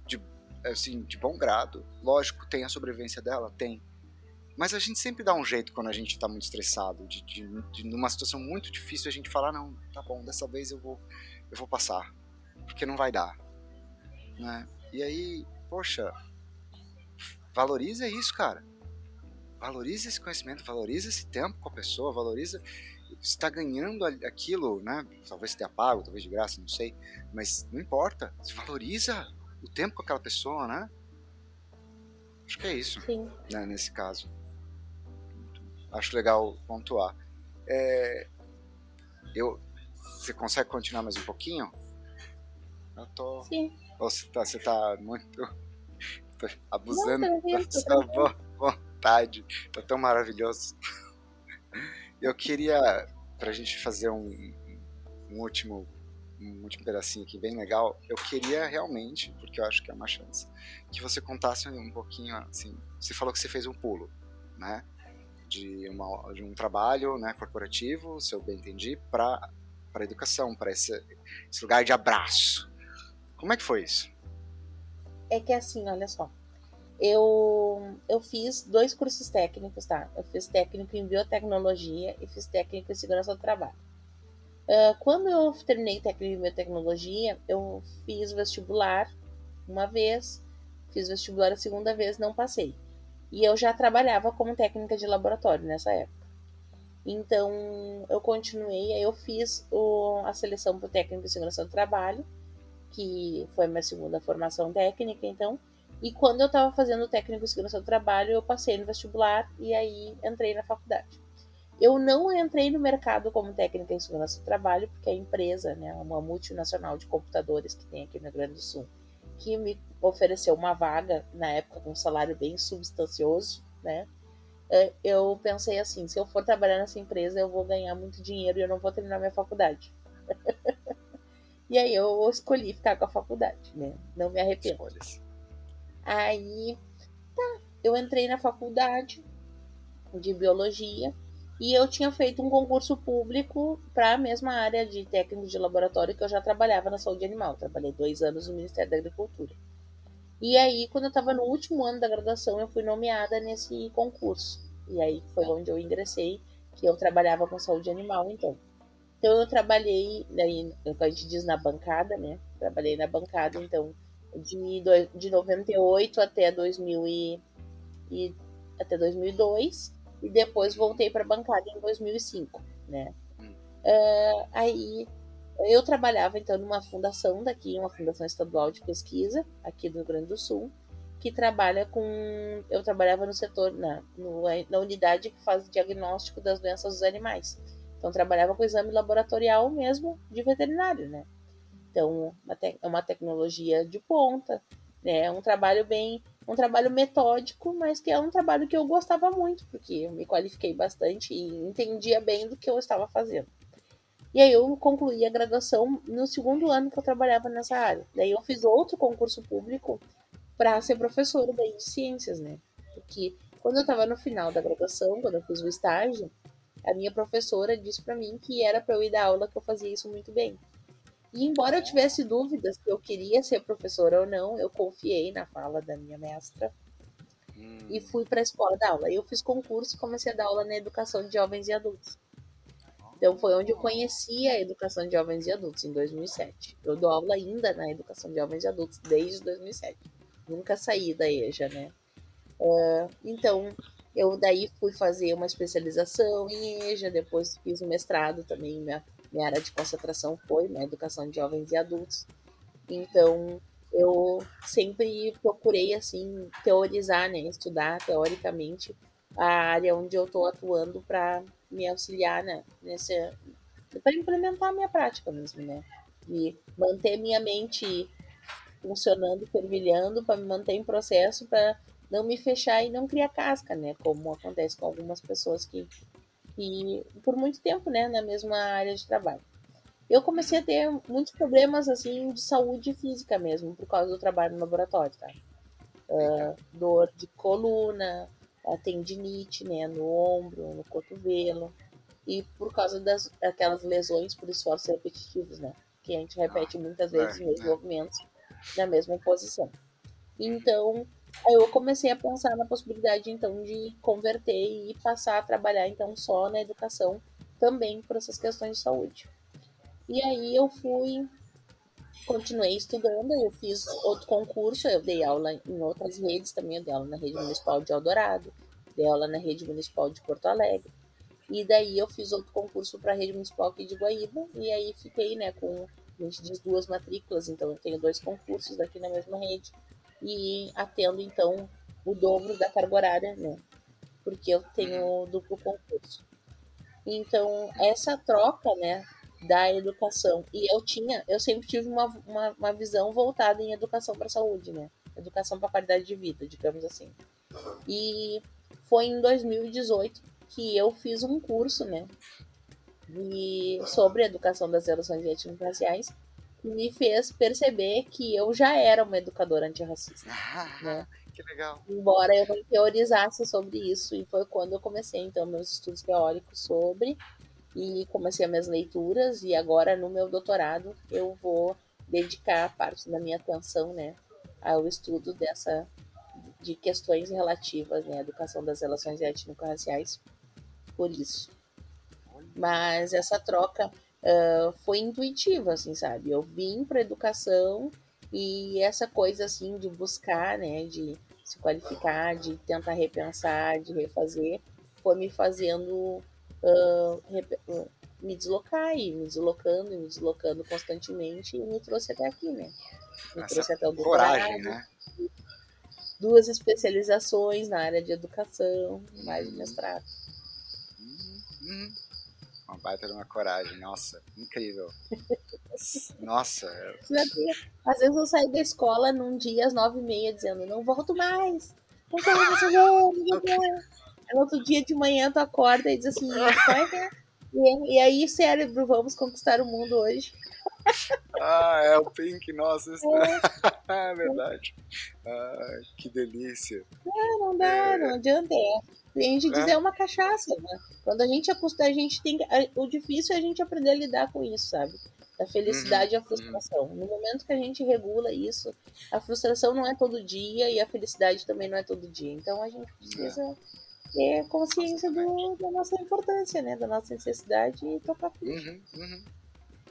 de, assim, de bom grado. Lógico, tem a sobrevivência dela? Tem. Mas a gente sempre dá um jeito quando a gente tá muito estressado, de, de, de numa situação muito difícil a gente falar, não, tá bom, dessa vez eu vou, eu vou passar, porque não vai dar, né? E aí, poxa, valoriza isso, cara. Valoriza esse conhecimento, valoriza esse tempo com a pessoa, valoriza você tá ganhando aquilo, né? Talvez você tenha pago, talvez de graça, não sei, mas não importa, você valoriza o tempo com aquela pessoa, né? Acho que é isso sim. né, nesse caso. Acho legal pontuar. É, eu, você consegue continuar mais um pouquinho? Eu tô. Sim. Ou você tá, você tá muito tá abusando Não, tranquilo, da sua vo- vontade. Tá tão maravilhoso. Eu queria, pra gente fazer um, um último um último pedacinho aqui bem legal. Eu queria realmente, porque eu acho que é uma chance, que você contasse um pouquinho, assim, você falou que você fez um pulo, né? De, uma, de um trabalho né, corporativo, se eu bem entendi, para a educação, para esse, esse lugar de abraço. Como é que foi isso? É que assim, olha só. Eu, eu fiz dois cursos técnicos, tá? Eu fiz técnico em biotecnologia e fiz técnico em segurança do trabalho. Uh, quando eu terminei técnico em biotecnologia, eu fiz vestibular uma vez, fiz vestibular a segunda vez, não passei. E eu já trabalhava como técnica de laboratório nessa época. Então eu continuei, aí eu fiz o, a seleção para o técnico de segurança do trabalho, que foi minha segunda formação técnica, então. E quando eu estava fazendo técnico de segurança do trabalho, eu passei no vestibular e aí entrei na faculdade. Eu não entrei no mercado como técnica em segurança do trabalho, porque a empresa, né, uma multinacional de computadores que tem aqui no Rio Grande do Sul, que me ofereceu uma vaga na época com um salário bem substancioso, né? É, eu pensei assim, se eu for trabalhar nessa empresa, eu vou ganhar muito dinheiro e eu não vou terminar minha faculdade. e aí eu escolhi ficar com a faculdade, né? Não me arrependo. Escolhas. Aí, tá, eu entrei na faculdade de biologia e eu tinha feito um concurso público para a mesma área de técnico de laboratório que eu já trabalhava na saúde animal. Trabalhei dois anos no Ministério da Agricultura. E aí, quando eu estava no último ano da graduação, eu fui nomeada nesse concurso. E aí foi onde eu ingressei, que eu trabalhava com saúde animal, então. Então eu trabalhei, daí, a gente diz na bancada, né? Trabalhei na bancada, então, de, de 98 até 2000 e, e até 2002 e depois voltei para a bancada em 2005, né? Uh, aí eu trabalhava então numa fundação daqui, uma fundação estadual de pesquisa aqui do Rio Grande do Sul, que trabalha com. Eu trabalhava no setor, na, na unidade que faz diagnóstico das doenças dos animais. Então trabalhava com exame laboratorial mesmo de veterinário, né? Então é uma tecnologia de ponta, né? É um trabalho bem um trabalho metódico, mas que é um trabalho que eu gostava muito, porque eu me qualifiquei bastante e entendia bem do que eu estava fazendo. E aí eu concluí a graduação no segundo ano que eu trabalhava nessa área. Daí eu fiz outro concurso público para ser professora daí de ciências, né? Porque quando eu estava no final da graduação, quando eu fiz o estágio, a minha professora disse para mim que era para eu ir dar aula que eu fazia isso muito bem. E embora eu tivesse dúvidas se eu queria ser professora ou não, eu confiei na fala da minha mestra hum. e fui para a escola dar aula. Eu fiz concurso e comecei a dar aula na educação de jovens e adultos. Então foi onde eu conheci a educação de jovens e adultos, em 2007. Eu dou aula ainda na educação de jovens e adultos desde 2007. Nunca saí da EJA, né? Uh, então, eu daí fui fazer uma especialização em EJA, depois fiz um mestrado também, minha minha área de concentração foi na né, educação de jovens e adultos. Então, eu sempre procurei assim teorizar, né, estudar teoricamente a área onde eu estou atuando para me auxiliar né, nesse para implementar a minha prática mesmo, né? E manter minha mente funcionando, fervilhando, para me manter em processo, para não me fechar e não criar casca, né? Como acontece com algumas pessoas que e por muito tempo, né, na mesma área de trabalho. Eu comecei a ter muitos problemas assim de saúde física mesmo por causa do trabalho no laboratório, tá? Uh, dor de coluna, tendinite, né, no ombro, no cotovelo e por causa das aquelas lesões por esforços repetitivos, né, que a gente repete muitas vezes os mesmos movimentos na mesma posição. Então, Aí eu comecei a pensar na possibilidade então de converter e passar a trabalhar então só na educação também por essas questões de saúde. E aí eu fui continuei estudando, eu fiz outro concurso, eu dei aula em outras redes também, eu dei aula na rede municipal de Eldorado, dei aula na rede municipal de Porto Alegre. E daí eu fiz outro concurso para a rede municipal aqui de Guaíba, e aí fiquei, né, com, a gente diz duas matrículas, então eu tenho dois concursos aqui na mesma rede e atendo então o dobro da carga horária, né? Porque eu tenho duplo concurso. Então, essa troca, né, da educação. E eu tinha, eu sempre tive uma, uma, uma visão voltada em educação para a saúde, né? Educação para qualidade de vida, digamos assim. E foi em 2018 que eu fiz um curso, né? De, sobre educação das relações étnico-raciais me fez perceber que eu já era uma educadora antirracista. Ah, né? Que legal. Embora eu não teorizasse sobre isso, e foi quando eu comecei então meus estudos teóricos sobre e comecei as minhas leituras e agora no meu doutorado eu vou dedicar parte da minha atenção, né, ao estudo dessa de questões relativas né, à educação das relações étnico-raciais por isso. Mas essa troca uh, foi intuitiva, assim, sabe? Eu vim para educação e essa coisa assim de buscar, né, de se qualificar, de tentar repensar, de refazer, foi me fazendo uh, me deslocar e me deslocando e me deslocando constantemente e me trouxe até aqui, né? Me trouxe até o coragem, né? Duas especializações na área de educação, mais Uhum. mestrado. Hum, uma baita de uma coragem, nossa, incrível. Nossa, Às vezes eu saio da escola num dia às nove e meia dizendo, não volto mais, não quero você ver, não quero. No outro dia de manhã tu acorda e diz assim, vai ver. E, e aí, cérebro, vamos conquistar o mundo hoje. ah, é o Pink, nossa, É, é verdade. Ah, que delícia. não dá, não adianta. É. E a gente diz, É. é uma cachaça, né? Quando a gente acosta, a gente tem que- O difícil é a gente aprender a lidar com isso, sabe? A felicidade e a frustração. No momento que a gente regula isso, a frustração não é todo dia e a felicidade também não é todo dia. Então a gente precisa ter consciência do- da nossa importância, né? Da nossa necessidade e tocar. Uhum, uhum.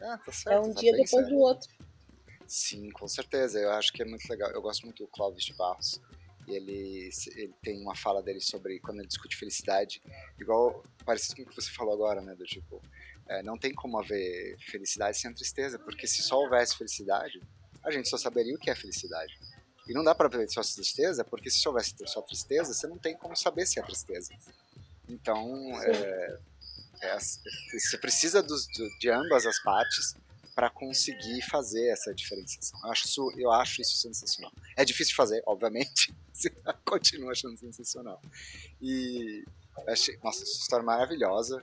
Ah, tá É um tá dia depois certo. do outro. Sim, com certeza. Eu acho que é muito legal. Eu gosto muito do Clóvis de Barros. E ele, ele tem uma fala dele sobre quando ele discute felicidade, igual parecido com o que você falou agora, né? Do tipo, é, não tem como haver felicidade sem tristeza, porque se só houvesse felicidade, a gente só saberia o que é felicidade. E não dá pra ver só tristeza, porque se só houvesse só tristeza, você não tem como saber se é tristeza. Então, é, é, você precisa dos, do- de ambas as partes para conseguir fazer essa diferenciação. Eu acho, isso, eu acho isso sensacional. É difícil de fazer, obviamente, você continua achando sensacional. E achei, nossa, essa história é maravilhosa.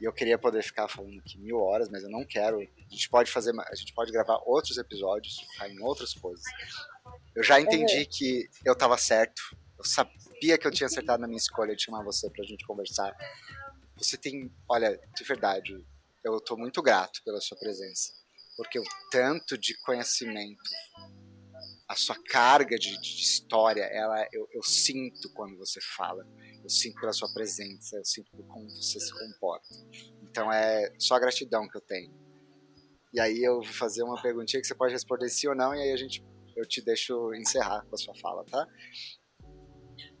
E eu queria poder ficar falando aqui mil horas, mas eu não quero. A gente pode fazer, a gente pode gravar outros episódios, focar em outras coisas. Eu já entendi que eu estava certo. Eu sabia que eu tinha acertado na minha escolha de chamar você pra gente conversar. Você tem, olha, de verdade, eu tô muito grato pela sua presença, porque o tanto de conhecimento, a sua carga de, de história, ela eu, eu sinto quando você fala, eu sinto pela sua presença, eu sinto por como você se comporta. Então é só gratidão que eu tenho. E aí eu vou fazer uma perguntinha que você pode responder sim ou não, e aí a gente eu te deixo encerrar com a sua fala, tá?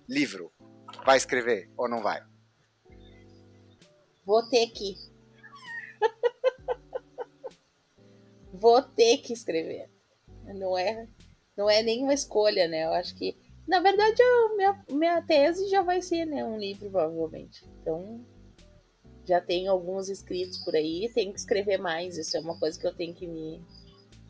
Livro. Vai escrever ou não vai? Vou ter que. Vou ter que escrever. Não é, não é nenhuma escolha, né? Eu acho que, na verdade, a minha, minha tese já vai ser né, um livro, provavelmente. Então, já tenho alguns escritos por aí, tenho que escrever mais. Isso é uma coisa que eu tenho que me,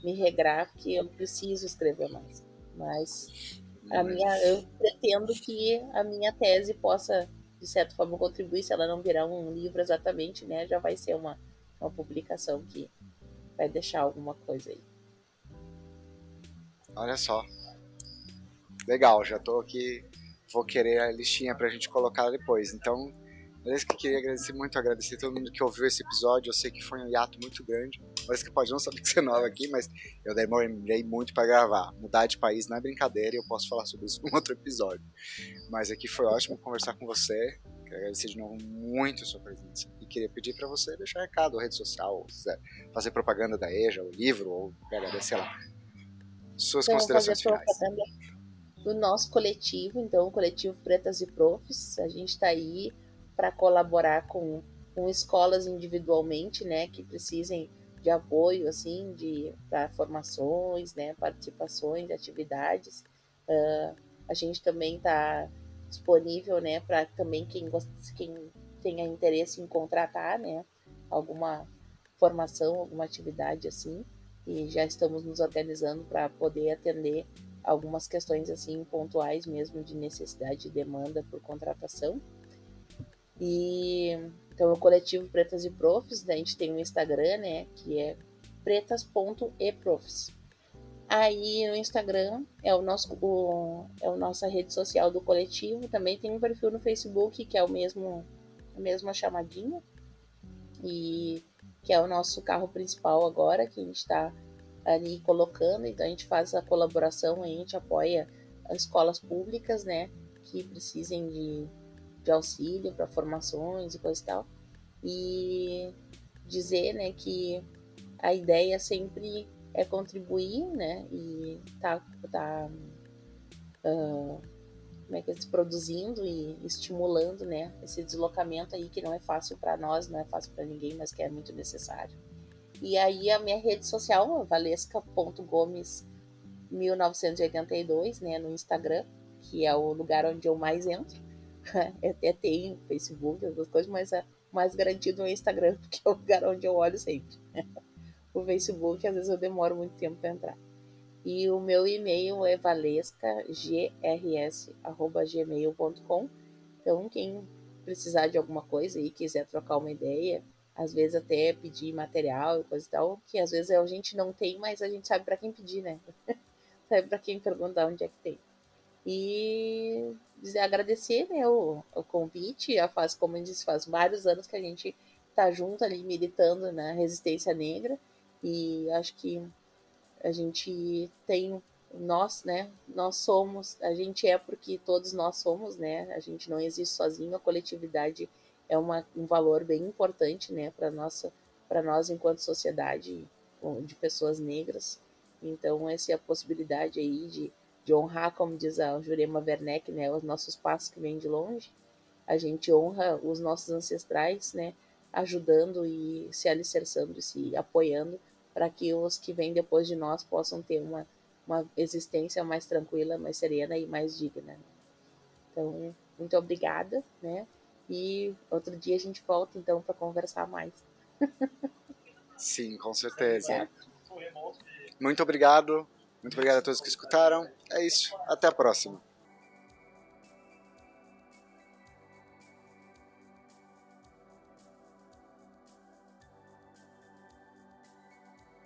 me regrar, porque eu preciso escrever mais. Mas a minha, eu pretendo que a minha tese possa, de certa forma, contribuir, se ela não virar um livro exatamente, né? Já vai ser uma, uma publicação que vai deixar alguma coisa aí. Olha só. Legal, já tô aqui. Vou querer a listinha pra gente colocar depois. Então, isso que queria agradecer muito, agradecer todo mundo que ouviu esse episódio. Eu sei que foi um hiato muito grande. Parece que pode não saber que você é nova aqui, mas eu demorei muito pra gravar. Mudar de país não é brincadeira e eu posso falar sobre isso num outro episódio. Mas aqui foi ótimo conversar com você. Quero agradecer de novo muito a sua presença. E queria pedir pra você deixar recado, rede social, fazer propaganda da EJA, o livro, ou PHD, sei lá. Suas Então, considerações finais. do nosso coletivo, então, o coletivo Pretas e Profs. A gente está aí para colaborar com, com escolas individualmente, né, que precisem de apoio, assim, de para formações, né, participações, atividades. Ah, a gente também está disponível, né, para também quem, gosta, quem tenha interesse em contratar, né, alguma formação, alguma atividade assim. E já estamos nos organizando para poder atender algumas questões assim pontuais mesmo de necessidade e demanda por contratação. E então o coletivo Pretas e Profs, né, a gente tem um Instagram, né, que é pretas.eprofs. Aí no Instagram é o nosso o, é a nossa rede social do coletivo. Também tem um perfil no Facebook que é o mesmo a mesma chamadinha e que é o nosso carro principal agora que a gente está ali colocando. Então a gente faz a colaboração, a gente apoia as escolas públicas, né, que precisem de, de auxílio para formações e coisa e tal. E dizer, né, que a ideia sempre é contribuir, né? E tá, tá uh, como é que é, se produzindo e estimulando, né? Esse deslocamento aí que não é fácil para nós, não é fácil para ninguém, mas que é muito necessário. E aí a minha rede social, valesca.gomes 1982, né, no Instagram, que é o lugar onde eu mais entro. Até tenho Facebook, essas coisas, mas é mais garantido no Instagram, porque é o lugar onde eu olho sempre. o Facebook, às vezes eu demoro muito tempo para entrar. E o meu e-mail é valescagrs@gmail.com. Então, quem precisar de alguma coisa e quiser trocar uma ideia, às vezes até pedir material e coisa e tal, que às vezes a gente não tem, mas a gente sabe para quem pedir, né? sabe para quem perguntar onde é que tem. E dizer, agradecer né, o, o convite, a faz, como eu disse, faz vários anos que a gente tá junto ali militando na resistência negra e acho que a gente tem nós, né? Nós somos, a gente é porque todos nós somos, né? A gente não existe sozinho, a coletividade é uma, um valor bem importante, né, para nossa para nós enquanto sociedade de pessoas negras. Então, essa é a possibilidade aí de, de honrar, como diz a Jurema Werneck, né, os nossos passos que vêm de longe. A gente honra os nossos ancestrais, né, ajudando e se alicerçando e se apoiando para que os que vêm depois de nós possam ter uma, uma existência mais tranquila, mais serena e mais digna. Então, muito obrigada, né? E outro dia a gente volta então para conversar mais. Sim, com certeza. Muito obrigado. Muito obrigado a todos que escutaram. É isso. Até a próxima.